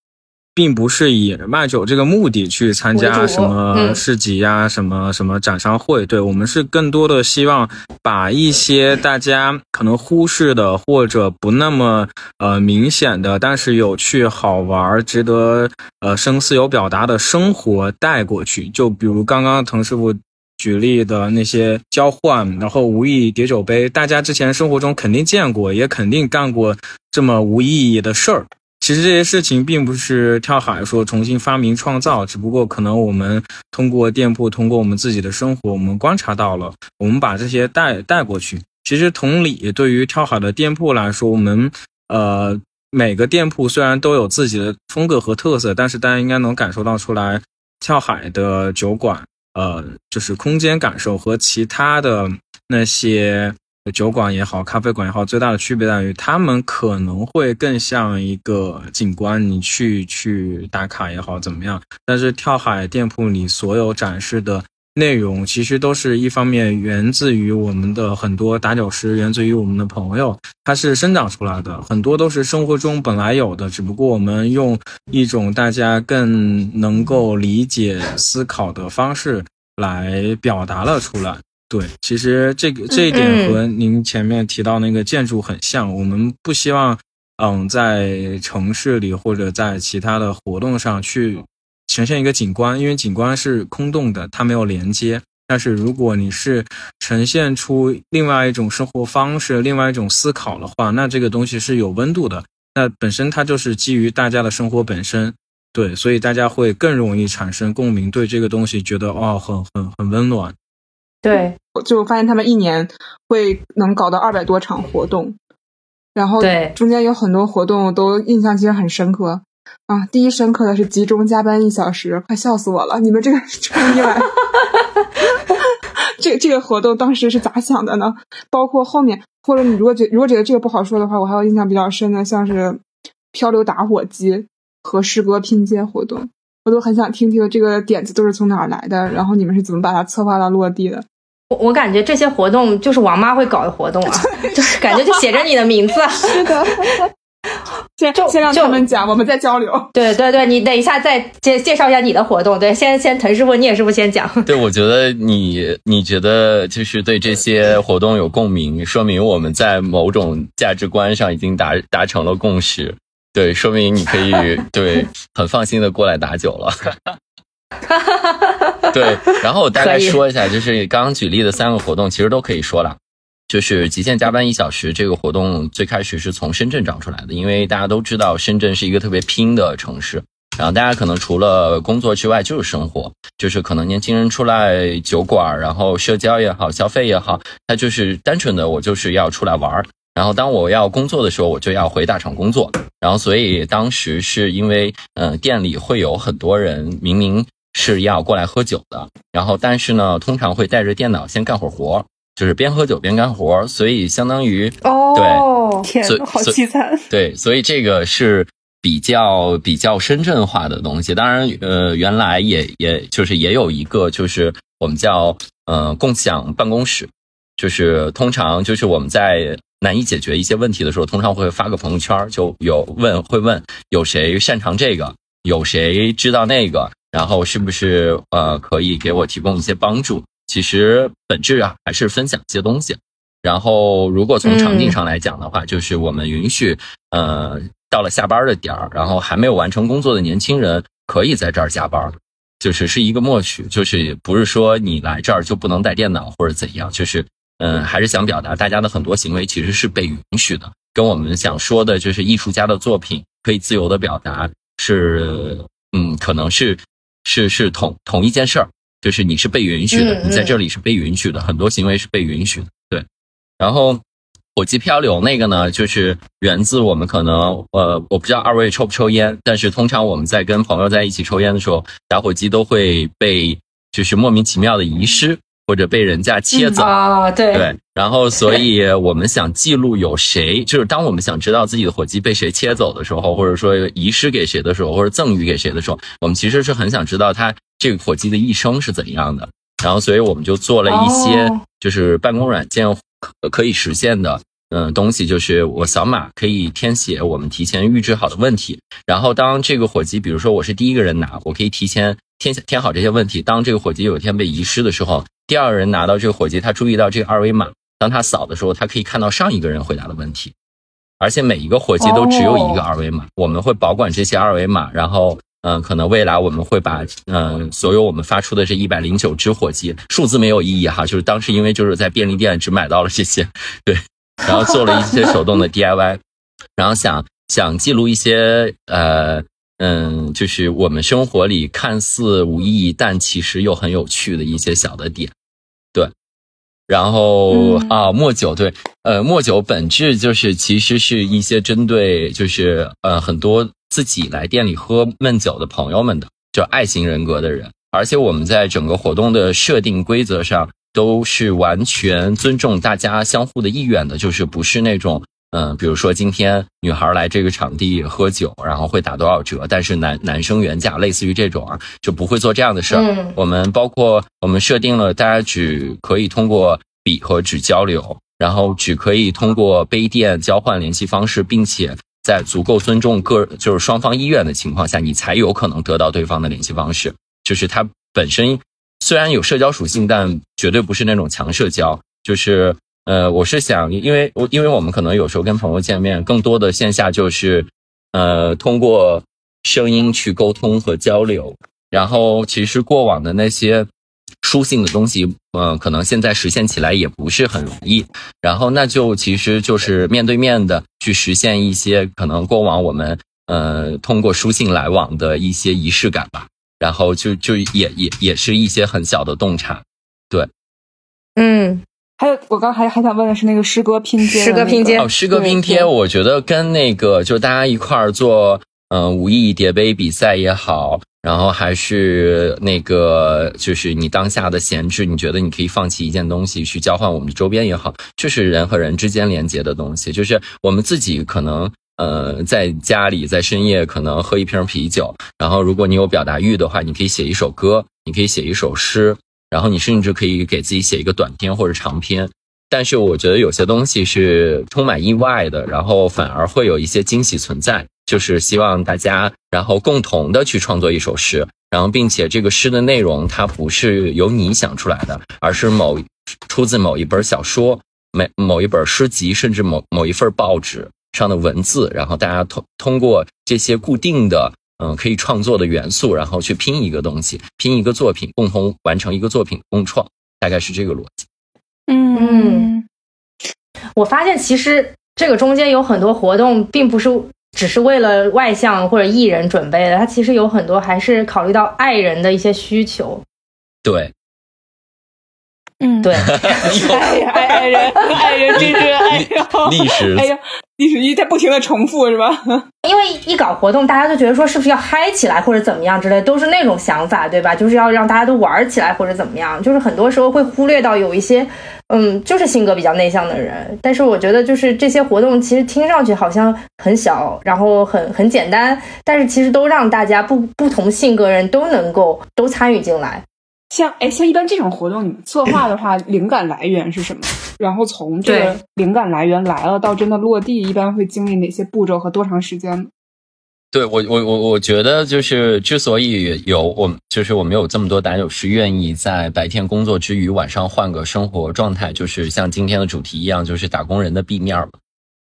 并不是以卖酒这个目的去参加什么市集呀、什么什么展商会。对我们是更多的希望把一些大家可能忽视的或者不那么呃明显的，但是有趣、好玩、值得呃深思有表达的生活带过去。就比如刚刚滕师傅举例的那些交换，然后无意叠酒杯，大家之前生活中肯定见过，也肯定干过这么无意义的事儿。其实这些事情并不是跳海说重新发明创造，只不过可能我们通过店铺，通过我们自己的生活，我们观察到了，我们把这些带带过去。其实同理，对于跳海的店铺来说，我们呃每个店铺虽然都有自己的风格和特色，但是大家应该能感受到出来，跳海的酒馆呃就是空间感受和其他的那些酒馆也好，咖啡馆也好，最大的区别在于，他们可能会更像一个景观，你去去打卡也好，怎么样？但是跳海店铺里所有展示的内容，其实都是一方面源自于我们的很多打酒师，源自于我们的朋友，它是生长出来的，很多都是生活中本来有的，只不过我们用一种大家更能够理解、思考的方式来表达了出来。对，其实这个这一点和您前面提到那个建筑很像。我们不希望，嗯，在城市里或者在其他的活动上去呈现一个景观，因为景观是空洞的，它没有连接。但是如果你是呈现出另外一种生活方式、另外一种思考的话，那这个东西是有温度的。那本身它就是基于大家的生活本身，对，所以大家会更容易产生共鸣，对这个东西觉得哦，很很很温暖。对，我就发现他们一年会能搞到二百多场活动，然后对中间有很多活动都印象其实很深刻啊。第一深刻的是集中加班一小时，快笑死我了！你们这个 这个意外，这这个活动当时是咋想的呢？包括后面，或者你如果觉如果觉得这个不好说的话，我还有印象比较深的，像是漂流打火机和诗歌拼接活动。我都很想听听这个点子都是从哪儿来的，然后你们是怎么把它策划到落地的？我我感觉这些活动就是王妈会搞的活动啊，就是感觉就写着你的名字。是的，先先让他们讲，我们再交流。对对对，你等一下再介介绍一下你的活动。对，先先滕师傅、聂师傅先讲。对，我觉得你你觉得就是对这些活动有共鸣，说明我们在某种价值观上已经达达成了共识。对，说明你可以对很放心的过来打酒了。对，然后我大概说一下，就是刚刚举例的三个活动，其实都可以说了。就是极限加班一小时这个活动，最开始是从深圳长出来的，因为大家都知道深圳是一个特别拼的城市，然后大家可能除了工作之外就是生活，就是可能年轻人出来酒馆，然后社交也好，消费也好，他就是单纯的我就是要出来玩儿。然后当我要工作的时候，我就要回大厂工作。然后所以当时是因为，嗯，店里会有很多人明明是要过来喝酒的，然后但是呢，通常会带着电脑先干会儿活，就是边喝酒边干活。所以相当于哦，对，天，好凄惨。对，所以这个是比较比较深圳化的东西。当然，呃，原来也也就是也有一个就是我们叫呃共享办公室，就是通常就是我们在。难以解决一些问题的时候，通常会发个朋友圈，就有问会问有谁擅长这个，有谁知道那个，然后是不是呃可以给我提供一些帮助？其实本质啊还是分享一些东西。然后如果从场景上来讲的话，就是我们允许呃到了下班的点儿，然后还没有完成工作的年轻人可以在这儿加班，就是是一个默许，就是不是说你来这儿就不能带电脑或者怎样，就是。嗯，还是想表达大家的很多行为其实是被允许的，跟我们想说的就是艺术家的作品可以自由的表达，是嗯，可能是是是同同一件事儿，就是你是被允许的，你在这里是被允许的，很多行为是被允许的，对。然后火鸡漂流那个呢，就是源自我们可能呃，我不知道二位抽不抽烟，但是通常我们在跟朋友在一起抽烟的时候，打火机都会被就是莫名其妙的遗失。或者被人家切走。啊，对。对，然后所以我们想记录有谁，就是当我们想知道自己的火鸡被谁切走的时候，或者说遗失给谁的时候，或者赠予给谁的时候，我们其实是很想知道他这个火鸡的一生是怎样的。然后所以我们就做了一些就是办公软件可可以实现的嗯东西，就是我扫码可以填写我们提前预制好的问题，然后当这个火鸡，比如说我是第一个人拿，我可以提前填填好这些问题，当这个火鸡有一天被遗失的时候。第二个人拿到这个火机，他注意到这个二维码，当他扫的时候，他可以看到上一个人回答的问题，而且每一个火机都只有一个二维码。我们会保管这些二维码，然后，嗯，可能未来我们会把，嗯，所有我们发出的这一百零九只火机，数字没有意义哈，就是当时因为就是在便利店只买到了这些，对，然后做了一些手动的 DIY，然后想想记录一些，呃。嗯，就是我们生活里看似无意义，但其实又很有趣的一些小的点，对。然后啊，墨酒对，呃，墨酒本质就是其实是一些针对就是呃很多自己来店里喝闷酒的朋友们的，就爱型人格的人。而且我们在整个活动的设定规则上都是完全尊重大家相互的意愿的，就是不是那种。嗯，比如说今天女孩来这个场地喝酒，然后会打多少折，但是男男生原价，类似于这种啊，就不会做这样的事儿。我们包括我们设定了，大家只可以通过笔和纸交流，然后只可以通过杯垫交换联系方式，并且在足够尊重个就是双方意愿的情况下，你才有可能得到对方的联系方式。就是它本身虽然有社交属性，但绝对不是那种强社交，就是。呃，我是想，因为我因为我们可能有时候跟朋友见面，更多的线下就是，呃，通过声音去沟通和交流。然后，其实过往的那些书信的东西，嗯，可能现在实现起来也不是很容易。然后，那就其实就是面对面的去实现一些可能过往我们呃通过书信来往的一些仪式感吧。然后就就也也也是一些很小的洞察，对，嗯。还有，我刚还还想问的是那个诗歌拼接，诗歌拼接哦，诗歌拼贴，我觉得跟那个就大家一块儿做，嗯，武艺叠杯比赛也好，然后还是那个就是你当下的闲置，你觉得你可以放弃一件东西去交换我们的周边也好，就是人和人之间连接的东西，就是我们自己可能呃在家里在深夜可能喝一瓶啤酒，然后如果你有表达欲的话，你可以写一首歌，你可以写一首诗。然后你甚至可以给自己写一个短篇或者长篇，但是我觉得有些东西是充满意外的，然后反而会有一些惊喜存在。就是希望大家然后共同的去创作一首诗，然后并且这个诗的内容它不是由你想出来的，而是某出自某一本小说、某某一本诗集，甚至某某一份报纸上的文字，然后大家通通过这些固定的。嗯，可以创作的元素，然后去拼一个东西，拼一个作品，共同完成一个作品共创，大概是这个逻辑。嗯，我发现其实这个中间有很多活动，并不是只是为了外向或者艺人准备的，它其实有很多还是考虑到爱人的一些需求。对。嗯，对，哎呀，爱人，爱人，真是哎呀，历史，哎呀，历史一在不停的重复是吧？因为一搞活动，大家都觉得说是不是要嗨起来或者怎么样之类，都是那种想法，对吧？就是要让大家都玩起来或者怎么样，就是很多时候会忽略到有一些，嗯，就是性格比较内向的人。但是我觉得，就是这些活动其实听上去好像很小，然后很很简单，但是其实都让大家不不同性格人都能够都参与进来。像哎，像一般这种活动，你策划的话，灵感来源是什么？然后从这个灵感来源来了到真的落地，一般会经历哪些步骤和多长时间？对我，我我我觉得就是之所以有我，就是我们有这么多打酒师愿意在白天工作之余，晚上换个生活状态，就是像今天的主题一样，就是打工人的 B 面嘛。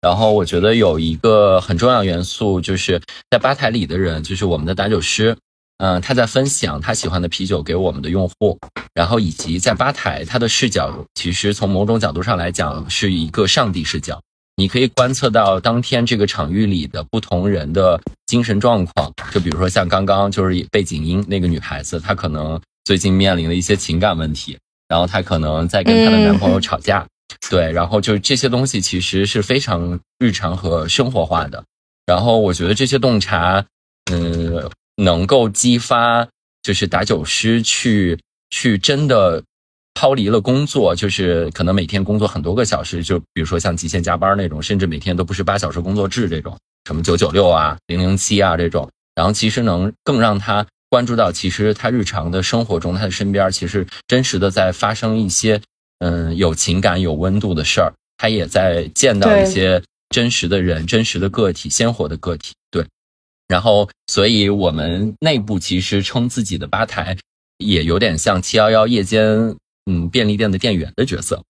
然后我觉得有一个很重要元素，就是在吧台里的人，就是我们的打酒师。嗯，他在分享他喜欢的啤酒给我们的用户，然后以及在吧台，他的视角其实从某种角度上来讲是一个上帝视角。你可以观测到当天这个场域里的不同人的精神状况，就比如说像刚刚就是背景音那个女孩子，她可能最近面临了一些情感问题，然后她可能在跟她的男朋友吵架，对，然后就这些东西其实是非常日常和生活化的。然后我觉得这些洞察，嗯。能够激发，就是打酒师去去真的抛离了工作，就是可能每天工作很多个小时，就比如说像极限加班那种，甚至每天都不是八小时工作制这种，什么九九六啊、零零七啊这种，然后其实能更让他关注到，其实他日常的生活中，他的身边其实真实的在发生一些嗯有情感、有温度的事儿，他也在见到一些真实的人、真实的个体、鲜活的个体，对。然后，所以我们内部其实称自己的吧台，也有点像七幺幺夜间嗯便利店的店员的角色，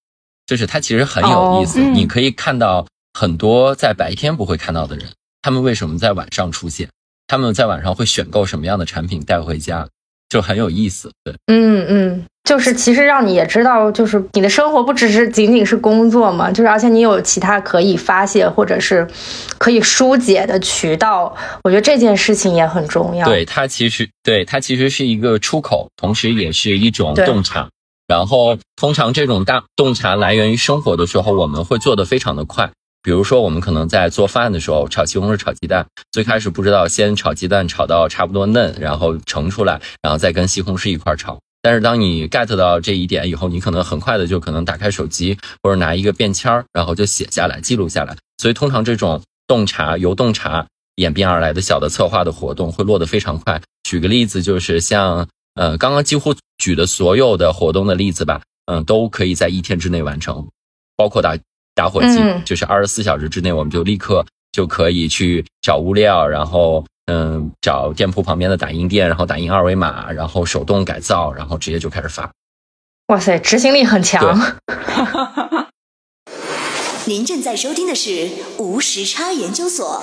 就是它其实很有意思。你可以看到很多在白天不会看到的人，他们为什么在晚上出现？他们在晚上会选购什么样的产品带回家？就很有意思。对，嗯嗯。就是其实让你也知道，就是你的生活不只是仅仅是工作嘛，就是而且你有其他可以发泄或者是可以疏解的渠道，我觉得这件事情也很重要。对它其实对它其实是一个出口，同时也是一种洞察。然后通常这种大洞察来源于生活的时候，我们会做的非常的快。比如说我们可能在做饭的时候炒西红柿、炒鸡蛋，最开始不知道先炒鸡蛋炒到差不多嫩，然后盛出来，然后再跟西红柿一块炒。但是当你 get 到这一点以后，你可能很快的就可能打开手机或者拿一个便签儿，然后就写下来记录下来。所以通常这种洞察由洞察演变而来的小的策划的活动会落得非常快。举个例子，就是像呃刚刚几乎举的所有的活动的例子吧，嗯，都可以在一天之内完成，包括打打火机，就是二十四小时之内我们就立刻就可以去找物料，然后。嗯，找店铺旁边的打印店，然后打印二维码，然后手动改造，然后直接就开始发。哇塞，执行力很强。您正在收听的是无时差研究所。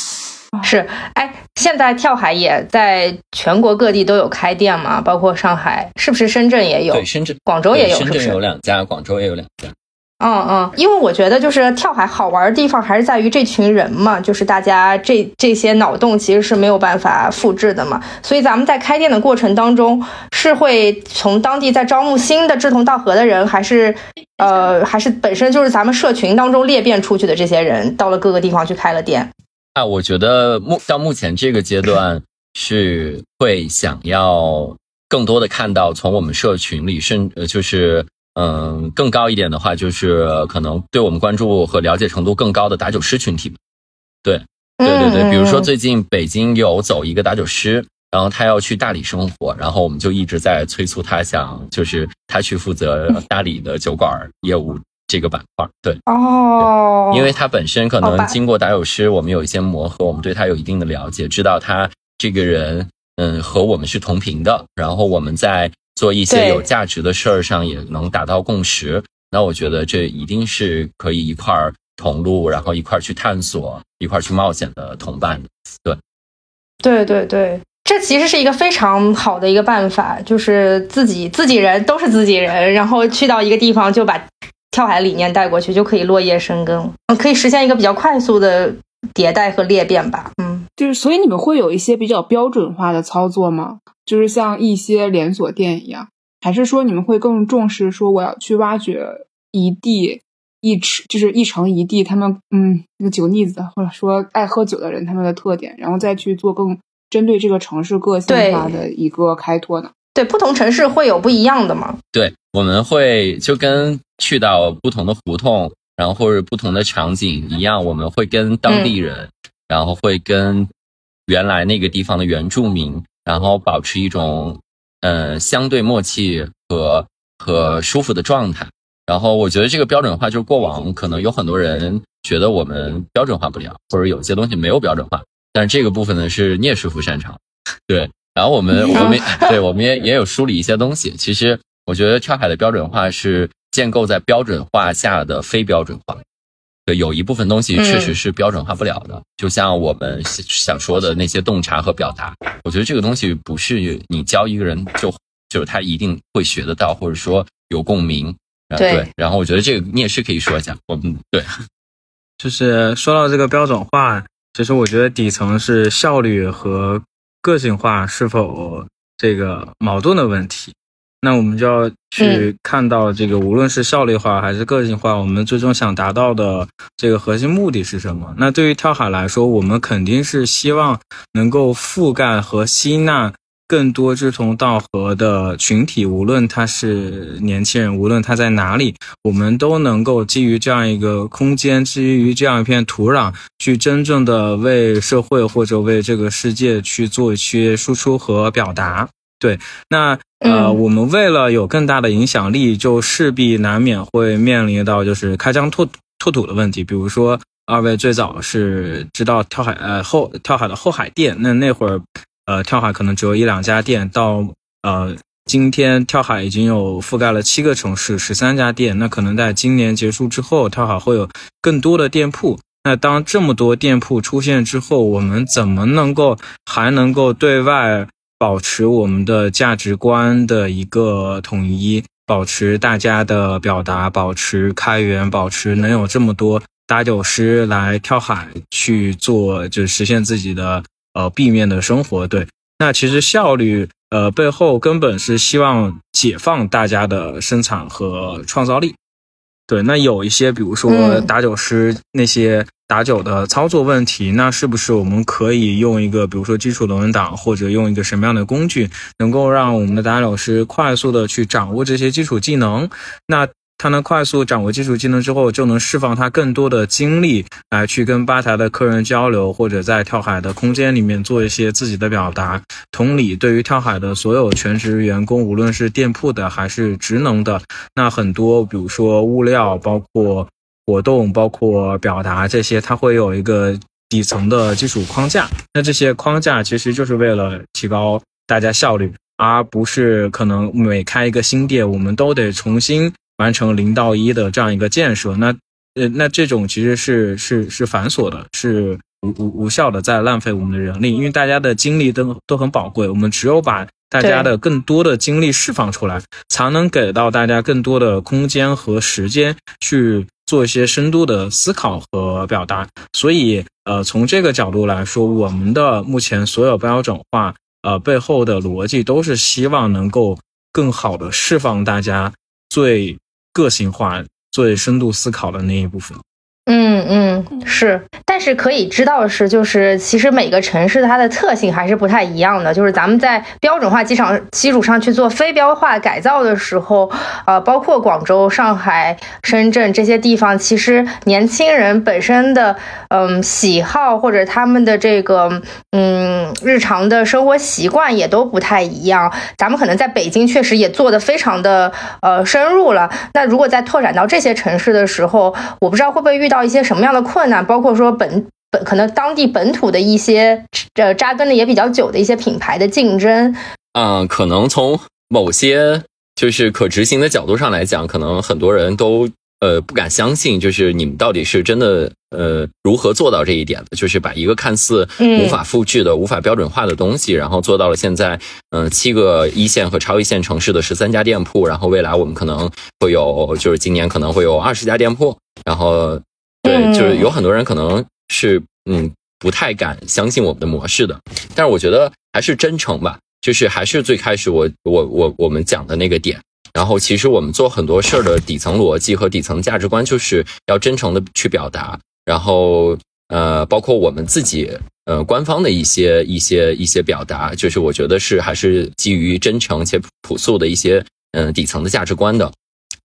是，哎，现在跳海也在全国各地都有开店嘛，包括上海，是不是？深圳也有，对，深圳、广州也有，深圳有两家，广州也有两家。嗯嗯，因为我觉得就是跳海好玩的地方还是在于这群人嘛，就是大家这这些脑洞其实是没有办法复制的嘛，所以咱们在开店的过程当中是会从当地在招募新的志同道合的人，还是呃还是本身就是咱们社群当中裂变出去的这些人，到了各个地方去开了店。啊，我觉得目到目前这个阶段是会想要更多的看到从我们社群里，甚呃就是嗯更高一点的话，就是可能对我们关注和了解程度更高的打酒师群体。对，对对对，比如说最近北京有走一个打酒师，然后他要去大理生活，然后我们就一直在催促他，想就是他去负责大理的酒馆业务。这个板块对哦，因为他本身可能经过打友师，我们有一些磨合，我们对他有一定的了解，知道他这个人嗯和我们是同频的，然后我们在做一些有价值的事儿上也能达到共识。那我觉得这一定是可以一块儿同路，然后一块儿去探索，一块儿去冒险的同伴。对，对对对，这其实是一个非常好的一个办法，就是自己自己人都是自己人，然后去到一个地方就把。跳海理念带过去就可以落叶生根，嗯，可以实现一个比较快速的迭代和裂变吧。嗯，就是所以你们会有一些比较标准化的操作吗？就是像一些连锁店一样，还是说你们会更重视说我要去挖掘一地一池，就是一城一地他们嗯那个酒腻子或者说爱喝酒的人他们的特点，然后再去做更针对这个城市个性化的一个开拓呢？对，不同城市会有不一样的吗？对，我们会就跟去到不同的胡同，然后或者不同的场景一样，我们会跟当地人，然后会跟原来那个地方的原住民，然后保持一种呃相对默契和和舒服的状态。然后我觉得这个标准化，就是过往可能有很多人觉得我们标准化不了，或者有些东西没有标准化，但是这个部分呢是聂师傅擅长，对。然后我们我们对我们也也有梳理一些东西。其实我觉得跳海的标准化是建构在标准化下的非标准化。对，有一部分东西确实是标准化不了的。就像我们想说的那些洞察和表达，我觉得这个东西不是你教一个人就就是他一定会学得到，或者说有共鸣。对。然后我觉得这个你也是可以说一下。我们对，就是说到这个标准化，其实我觉得底层是效率和。个性化是否这个矛盾的问题？那我们就要去看到这个，无论是效率化还是个性化，我们最终想达到的这个核心目的是什么？那对于跳海来说，我们肯定是希望能够覆盖和吸纳。更多志同道合的群体，无论他是年轻人，无论他在哪里，我们都能够基于这样一个空间，基于这样一片土壤，去真正的为社会或者为这个世界去做一些输出和表达。对，那呃，我们为了有更大的影响力，就势必难免会面临到就是开疆拓拓土的问题。比如说，二位最早是知道跳海呃后跳海的后海店，那那会儿。呃，跳海可能只有一两家店，到呃今天跳海已经有覆盖了七个城市，十三家店。那可能在今年结束之后，跳海会有更多的店铺。那当这么多店铺出现之后，我们怎么能够还能够对外保持我们的价值观的一个统一？保持大家的表达，保持开源，保持能有这么多打酒师来跳海去做，就实现自己的呃避免的生活。对，那其实效率呃背后根本是希望解放大家的生产和创造力。对，那有一些，比如说打酒师那些打酒的操作问题，那是不是我们可以用一个，比如说基础的文档，或者用一个什么样的工具，能够让我们的打酒师快速的去掌握这些基础技能？那他能快速掌握基础技能之后，就能释放他更多的精力来去跟吧台的客人交流，或者在跳海的空间里面做一些自己的表达。同理，对于跳海的所有全职员工，无论是店铺的还是职能的，那很多比如说物料、包括活动、包括表达这些，它会有一个底层的基础框架。那这些框架其实就是为了提高大家效率，而不是可能每开一个新店，我们都得重新。完成零到一的这样一个建设，那呃，那这种其实是是是繁琐的，是无无无效的，在浪费我们的人力，因为大家的精力都都很宝贵，我们只有把大家的更多的精力释放出来，才能给到大家更多的空间和时间去做一些深度的思考和表达。所以，呃，从这个角度来说，我们的目前所有标准化，呃，背后的逻辑都是希望能够更好的释放大家最。个性化、最深度思考的那一部分。嗯嗯，是，但是可以知道是，就是其实每个城市它的特性还是不太一样的。就是咱们在标准化机场基础上去做非标化改造的时候，呃，包括广州、上海、深圳这些地方，其实年轻人本身的嗯喜好或者他们的这个嗯日常的生活习惯也都不太一样。咱们可能在北京确实也做的非常的呃深入了。那如果在拓展到这些城市的时候，我不知道会不会遇。到一些什么样的困难，包括说本本可能当地本土的一些呃扎根的也比较久的一些品牌的竞争。嗯，可能从某些就是可执行的角度上来讲，可能很多人都呃不敢相信，就是你们到底是真的呃如何做到这一点的？就是把一个看似无法复制的、无法标准化的东西，然后做到了现在嗯七个一线和超一线城市的十三家店铺，然后未来我们可能会有，就是今年可能会有二十家店铺，然后。对，就是有很多人可能是嗯不太敢相信我们的模式的，但是我觉得还是真诚吧，就是还是最开始我我我我们讲的那个点，然后其实我们做很多事儿的底层逻辑和底层价值观就是要真诚的去表达，然后呃包括我们自己呃官方的一些一些一些表达，就是我觉得是还是基于真诚且朴素的一些嗯底层的价值观的。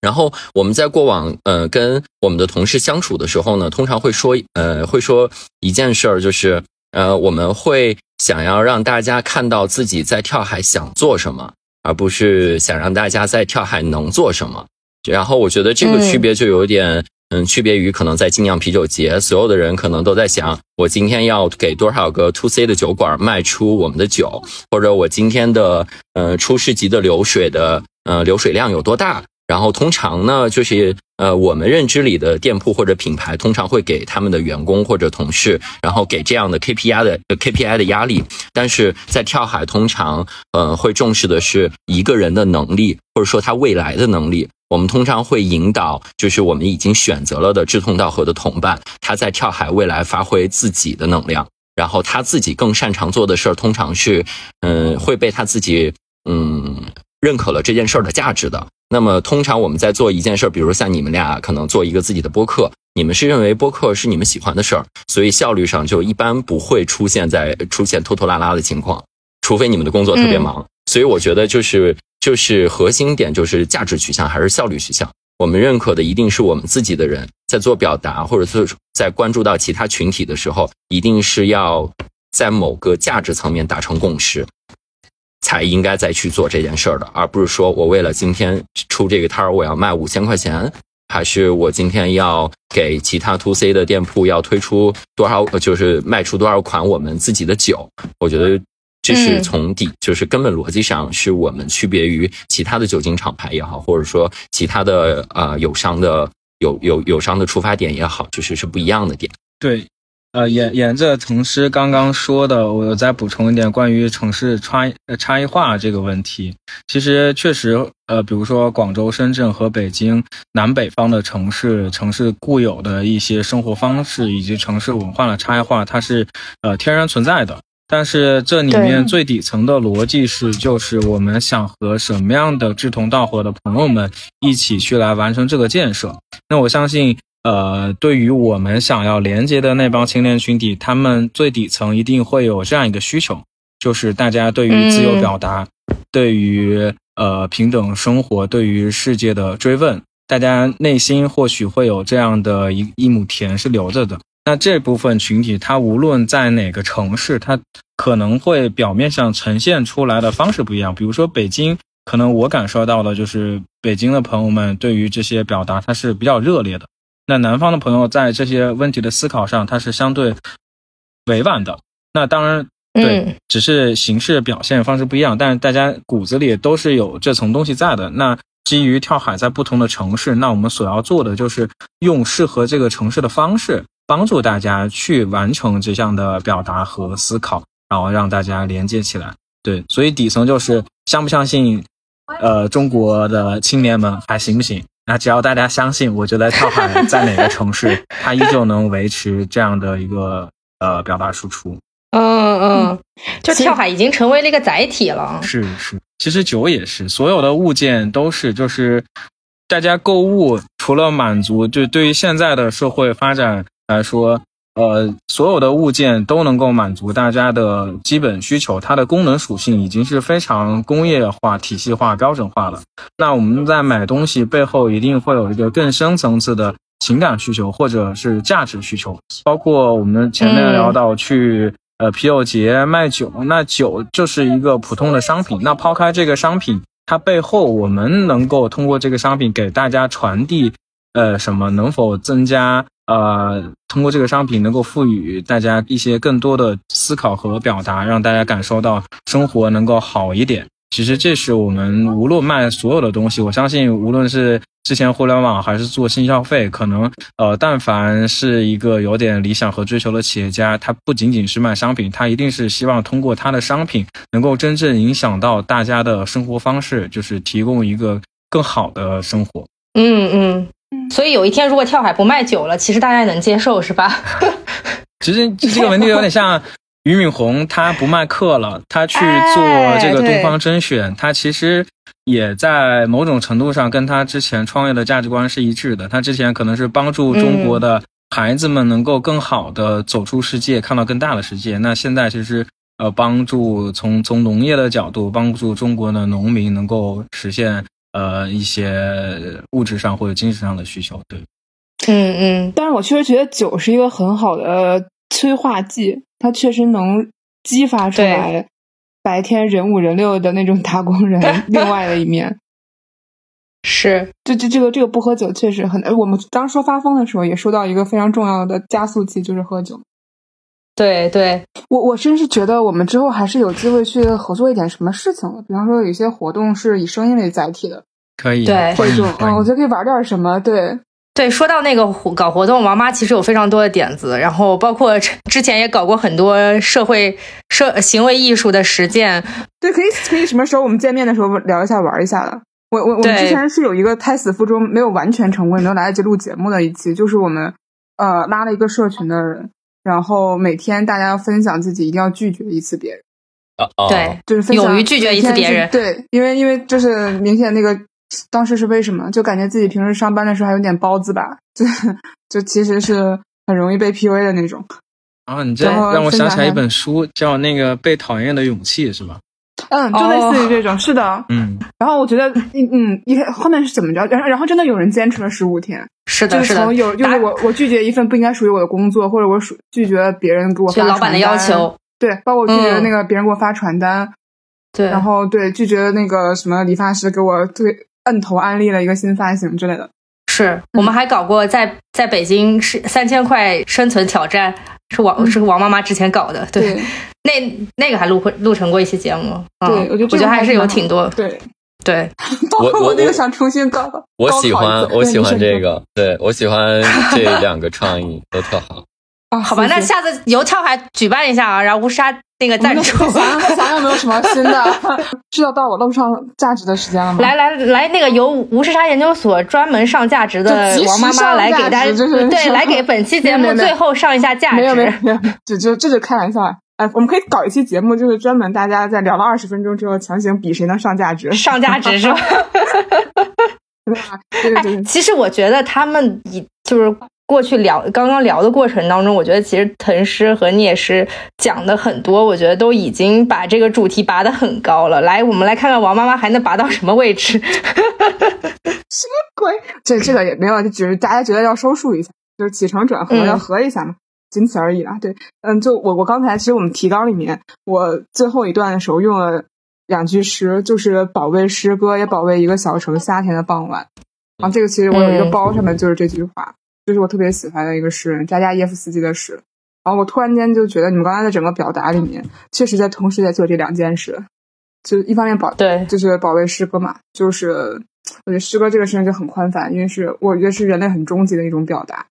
然后我们在过往呃跟我们的同事相处的时候呢，通常会说呃会说一件事儿，就是呃我们会想要让大家看到自己在跳海想做什么，而不是想让大家在跳海能做什么。然后我觉得这个区别就有点嗯区别于可能在精酿啤酒节，所有的人可能都在想，我今天要给多少个 to C 的酒馆卖出我们的酒，或者我今天的呃初市级的流水的呃流水量有多大。然后通常呢，就是呃，我们认知里的店铺或者品牌，通常会给他们的员工或者同事，然后给这样的 KPI 的 KPI 的压力。但是在跳海，通常呃会重视的是一个人的能力，或者说他未来的能力。我们通常会引导，就是我们已经选择了的志同道合的同伴，他在跳海未来发挥自己的能量，然后他自己更擅长做的事儿，通常是嗯会被他自己嗯。认可了这件事儿的价值的，那么通常我们在做一件事儿，比如像你们俩可能做一个自己的播客，你们是认为播客是你们喜欢的事儿，所以效率上就一般不会出现在出现拖拖拉拉的情况，除非你们的工作特别忙。所以我觉得就是就是核心点就是价值取向还是效率取向。我们认可的一定是我们自己的人在做表达或者是在关注到其他群体的时候，一定是要在某个价值层面达成共识。才应该再去做这件事儿的，而不是说我为了今天出这个摊儿，我要卖五千块钱，还是我今天要给其他 to C 的店铺要推出多少，就是卖出多少款我们自己的酒。我觉得这是从底，就是根本逻辑上是我们区别于其他的酒精厂牌也好，或者说其他的呃友商的有有友商的出发点也好，就是是不一样的点。对。呃，沿沿着同事刚刚说的，我再补充一点关于城市差呃差异化这个问题。其实确实，呃，比如说广州、深圳和北京南北方的城市，城市固有的一些生活方式以及城市文化的差异化，它是呃天然存在的。但是这里面最底层的逻辑是，就是我们想和什么样的志同道合的朋友们一起去来完成这个建设。那我相信，呃，对于我们想要连接的那帮青年群体，他们最底层一定会有这样一个需求，就是大家对于自由表达，对于呃平等生活，对于世界的追问，大家内心或许会有这样的一一亩田是留着的。那这部分群体，他无论在哪个城市，他可能会表面上呈现出来的方式不一样。比如说北京，可能我感受到的就是北京的朋友们对于这些表达，他是比较热烈的。那南方的朋友在这些问题的思考上，他是相对委婉的。那当然，对，只是形式表现方式不一样，但是大家骨子里都是有这层东西在的。那基于跳海在不同的城市，那我们所要做的就是用适合这个城市的方式。帮助大家去完成这项的表达和思考，然后让大家连接起来。对，所以底层就是相不相信，呃，中国的青年们还行不行？那只要大家相信，我觉得跳海在哪个城市，它依旧能维持这样的一个呃表达输出。嗯嗯，就跳海已经成为了一个载体了。是是，其实酒也是，所有的物件都是，就是大家购物除了满足，就对于现在的社会发展。来说，呃，所有的物件都能够满足大家的基本需求，它的功能属性已经是非常工业化、体系化、标准化了。那我们在买东西背后，一定会有一个更深层次的情感需求，或者是价值需求。包括我们前面聊到去呃啤酒节卖酒，那酒就是一个普通的商品。那抛开这个商品，它背后我们能够通过这个商品给大家传递呃什么？能否增加？呃，通过这个商品能够赋予大家一些更多的思考和表达，让大家感受到生活能够好一点。其实这是我们无论卖所有的东西，我相信无论是之前互联网还是做新消费，可能呃，但凡是一个有点理想和追求的企业家，他不仅仅是卖商品，他一定是希望通过他的商品能够真正影响到大家的生活方式，就是提供一个更好的生活。嗯嗯。所以有一天，如果跳海不卖酒了，其实大家也能接受，是吧？其实这个问题有点像俞敏洪，他不卖课了，他去做这个东方甄选，他其实也在某种程度上跟他之前创业的价值观是一致的。他之前可能是帮助中国的孩子们能够更好的走出世界，看到更大的世界。那现在其实呃，帮助从从农业的角度帮助中国的农民能够实现。呃，一些物质上或者精神上的需求，对，嗯嗯。但是我确实觉得酒是一个很好的催化剂，它确实能激发出来白天人五人六的那种打工人 另外的一面。是，这这这个这个不喝酒确实很。我们当时说发疯的时候，也说到一个非常重要的加速器，就是喝酒。对对，我我真是觉得我们之后还是有机会去合作一点什么事情的，比方说有一些活动是以声音为载体的，可以，对，或者嗯，我觉得可以玩点什么，对对。说到那个搞活动，王妈其实有非常多的点子，然后包括之前也搞过很多社会社行为艺术的实践，对，可以可以什么时候我们见面的时候聊一下玩一下的。我我我们之前是有一个胎死腹中没有完全成功，没有来得及录节目的一期，就是我们呃拉了一个社群的人。然后每天大家要分享自己，一定要拒绝一次别人。啊，对，就是勇于拒绝一次别人。对，因为因为就是明显那个当时是为什么？就感觉自己平时上班的时候还有点包子吧，就就其实是很容易被 PUA 的那种。啊，你这让我想起来一本书，叫《那个被讨厌的勇气》，是吧？嗯，就类似于这种，是的，嗯。然后我觉得，嗯嗯，一后面是怎么着？然后然后真的有人坚持了十五天，是的，是从。有就是我我拒绝一份不应该属于我的工作，或者我属拒绝别人给我发老板的要求，对，包括拒绝那个别人给我发传单，对，然后对拒绝那个什么理发师给我推摁头安利了一个新发型之类的。是我们还搞过在在北京是三千块生存挑战，是王是王妈妈之前搞的，对。那那个还录录成过一期节目，对，我觉得我觉得还是有挺多，对对。包括我那个想重新搞，我喜欢我喜欢这个，对我喜欢这两个创意都特好。啊，好吧，那下次由跳海举办一下啊，然后乌沙那个赞助。想想想想有没有什么新的？是要到我露上价值的时间了吗？来来来，那个由无时差研究所专门上价值的王妈妈来给大家，对，来给 本期节目最后上一下价值。没有没有没有，就就这就开玩笑。哎，我们可以搞一期节目，就是专门大家在聊了二十分钟之后，强行比谁能上价值。上价值是吧？对对对。其实我觉得他们以就是。过去聊刚刚聊的过程当中，我觉得其实腾师和聂师讲的很多，我觉得都已经把这个主题拔得很高了。来，我们来看看王妈妈还能拔到什么位置？什么鬼？这这个也没有，就只是大家觉得要收束一下，就是起承转合要合一下嘛，仅此而已啦。对，嗯，就我我刚才其实我们提纲里面，我最后一段的时候用了两句诗，就是保卫诗歌，也保卫一个小城夏天的傍晚。然后这个其实我有一个包，上面就是这句话。就是我特别喜欢的一个诗人扎加耶夫斯基的诗，然后我突然间就觉得你们刚才的整个表达里面，确实在同时在做这两件事，就一方面保对，就是保卫诗歌嘛，就是我觉得诗歌这个事情就很宽泛，因为是我觉得是人类很终极的一种表达，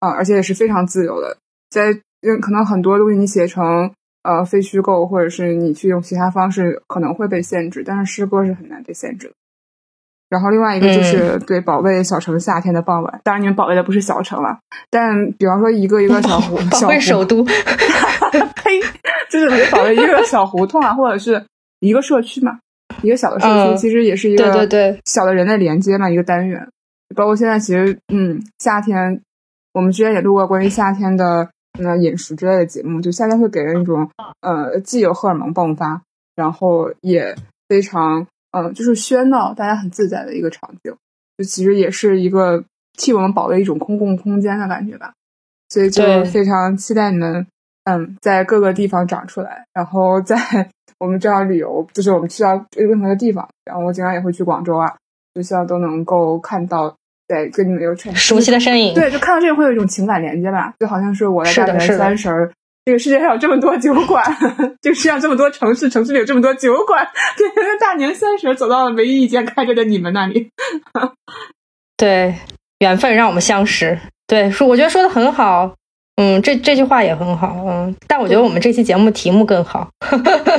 啊，而且也是非常自由的，在可能很多东西你写成呃非虚构，或者是你去用其他方式可能会被限制，但是诗歌是很难被限制的。然后另外一个就是对保卫小城夏天的傍晚，当然你们保卫的不是小城了，但比方说一个一个小胡，保卫首都，呸，就是保卫一个小胡同啊，或者是一个社区嘛，一个小的社区，其实也是一个对对对小的人类连接嘛，一个单元。包括现在其实，嗯，夏天我们之前也录过关于夏天的那饮食之类的节目，就夏天会给人一种呃既有荷尔蒙迸发，然后也非常。嗯，就是喧闹，大家很自在的一个场景，就其实也是一个替我们保卫一种公共空间的感觉吧。所以就非常期待你们，嗯，在各个地方长出来，然后在我们这样旅游，就是我们去到任何的地方，然后我经常也会去广州啊，就希望都能够看到，在跟你们有 熟悉的身影。对，就看到这个会有一种情感连接吧，就好像是我在大年三十儿。这个世界上有这么多酒馆，这个世界上这么多城市，城市里有这么多酒馆。对，大年三十走到了唯一一间开着的你们那里。对，缘分让我们相识。对，说我觉得说的很好。嗯，这这句话也很好，嗯，但我觉得我们这期节目题目更好，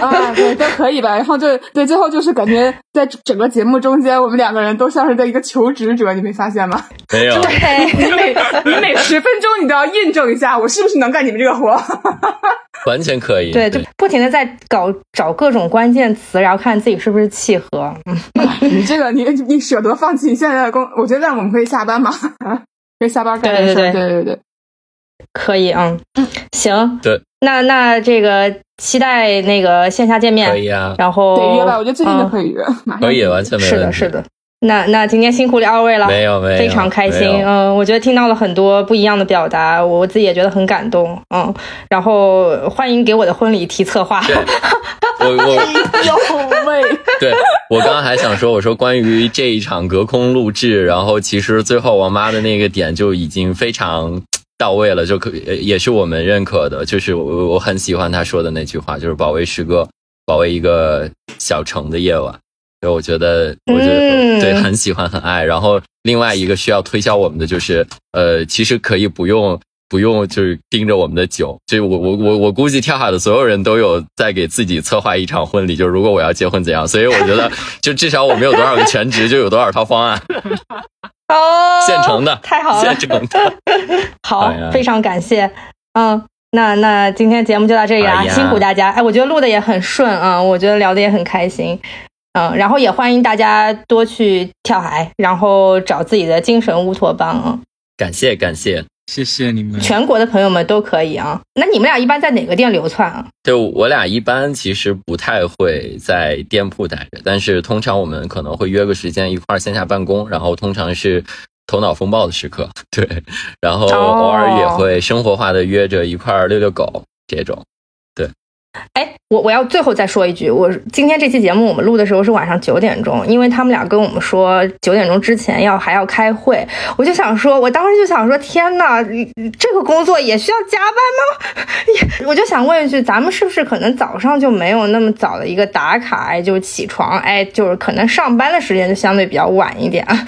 啊，对，都可以吧。然后就对，最后就是感觉在整个节目中间，我们两个人都像是在一个求职者，你没发现吗？没有，对，你每你每十分钟你都要印证一下，我是不是能干你们这个活？完全可以，对，就不停的在搞找各种关键词，然后看自己是不是契合。你这个，你你舍得放弃你现在的工？我觉得我们可以下班吗？可以下班干这事，对对对。可以啊，行，对，那那这个期待那个线下见面，可以啊，然后得约吧，我觉得最近就可以约，可以，完全没是的，是的。那那今天辛苦二位了，没有没有，非常开心，嗯，我觉得听到了很多不一样的表达，我自己也觉得很感动，嗯，然后欢迎给我的婚礼提策划，我我 有味，对我刚刚还想说，我说关于这一场隔空录制，然后其实最后王妈的那个点就已经非常。到位了就可也是我们认可的，就是我我很喜欢他说的那句话，就是保卫诗歌，保卫一个小城的夜晚。所以我觉得，我觉得对，很喜欢，很爱。然后另外一个需要推销我们的就是，呃，其实可以不用不用，就是盯着我们的酒。就我我我我估计跳海的所有人都有在给自己策划一场婚礼，就是如果我要结婚怎样。所以我觉得，就至少我们有多少个全职，就有多少套方案。哦，现成的，太好了，现成的，好，非常感谢，嗯，那那今天节目就到这里啦，辛苦大家，哎，我觉得录的也很顺啊，我觉得聊的也很开心，嗯，然后也欢迎大家多去跳海，然后找自己的精神乌托邦啊，感谢感谢。谢谢你们，全国的朋友们都可以啊。那你们俩一般在哪个店流窜啊？就我俩一般其实不太会在店铺待着，但是通常我们可能会约个时间一块线下办公，然后通常是头脑风暴的时刻，对，然后偶尔也会生活化的约着一块遛遛狗这种。哎，我我要最后再说一句，我今天这期节目我们录的时候是晚上九点钟，因为他们俩跟我们说九点钟之前要还要开会，我就想说，我当时就想说，天呐，这个工作也需要加班吗？我就想问一句，咱们是不是可能早上就没有那么早的一个打卡，哎，就起床，哎，就是可能上班的时间就相对比较晚一点啊？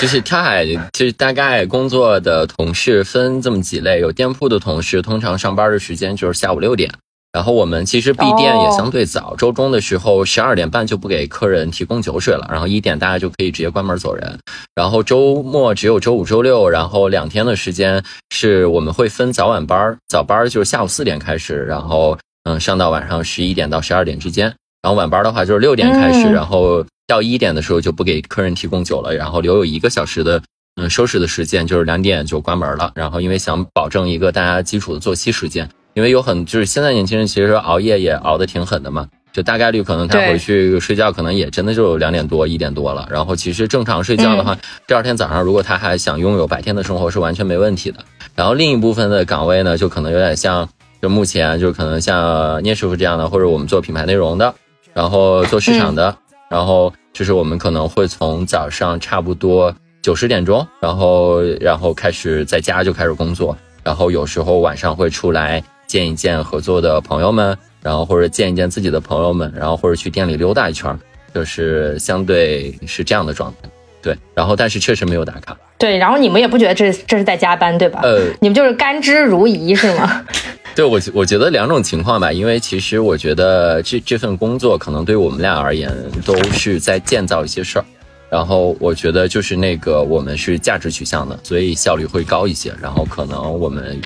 就是跳海，就是大概工作的同事分这么几类，有店铺的同事，通常上班的时间就是下午六点。然后我们其实闭店也相对早，周中的时候十二点半就不给客人提供酒水了，然后一点大家就可以直接关门走人。然后周末只有周五、周六，然后两天的时间是我们会分早晚班儿，早班儿就是下午四点开始，然后嗯上到晚上十一点到十二点之间。然后晚班的话就是六点开始，然后到一点的时候就不给客人提供酒了，然后留有一个小时的嗯收拾的时间，就是两点就关门了。然后因为想保证一个大家基础的作息时间。因为有很就是现在年轻人其实熬夜也熬得挺狠的嘛，就大概率可能他回去睡觉可能也真的就两点多一点多了。然后其实正常睡觉的话，第二天早上如果他还想拥有白天的生活是完全没问题的。然后另一部分的岗位呢，就可能有点像就目前就可能像聂师傅这样的，或者我们做品牌内容的，然后做市场的，然后就是我们可能会从早上差不多九十点钟，然后然后开始在家就开始工作，然后有时候晚上会出来。见一见合作的朋友们，然后或者见一见自己的朋友们，然后或者去店里溜达一圈，就是相对是这样的状态。对，然后但是确实没有打卡。对，然后你们也不觉得这这是在加班，对吧？呃，你们就是甘之如饴，是吗？对我我觉得两种情况吧，因为其实我觉得这这份工作可能对我们俩而言都是在建造一些事儿，然后我觉得就是那个我们是价值取向的，所以效率会高一些，然后可能我们。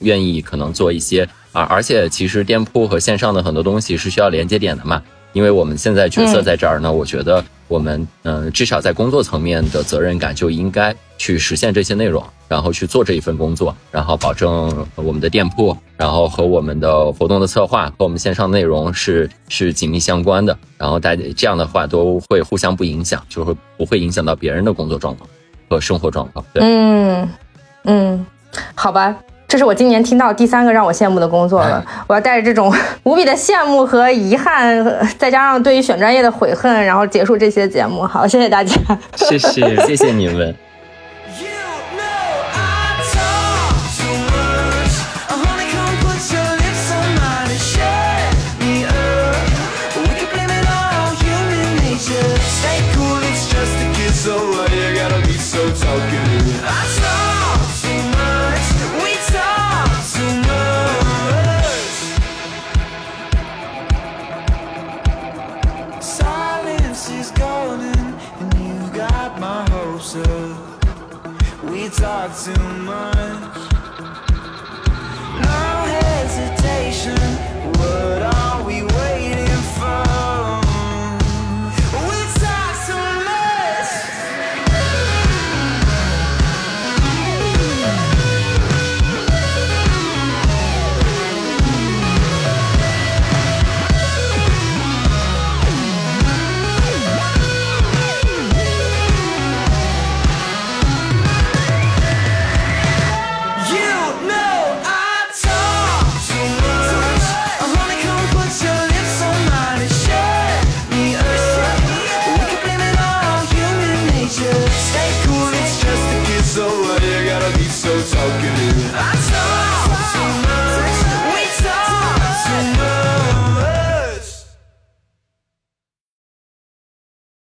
愿意可能做一些啊，而且其实店铺和线上的很多东西是需要连接点的嘛。因为我们现在角色在这儿呢，我觉得我们嗯，至少在工作层面的责任感就应该去实现这些内容，然后去做这一份工作，然后保证我们的店铺，然后和我们的活动的策划和我们线上内容是是紧密相关的。然后大家这样的话都会互相不影响，就会不会影响到别人的工作状况和生活状况。对，嗯嗯，好吧。这是我今年听到第三个让我羡慕的工作了。我要带着这种 无比的羡慕和遗憾，再加上对于选专业的悔恨，然后结束这些节目。好，谢谢大家，谢谢，谢谢你们。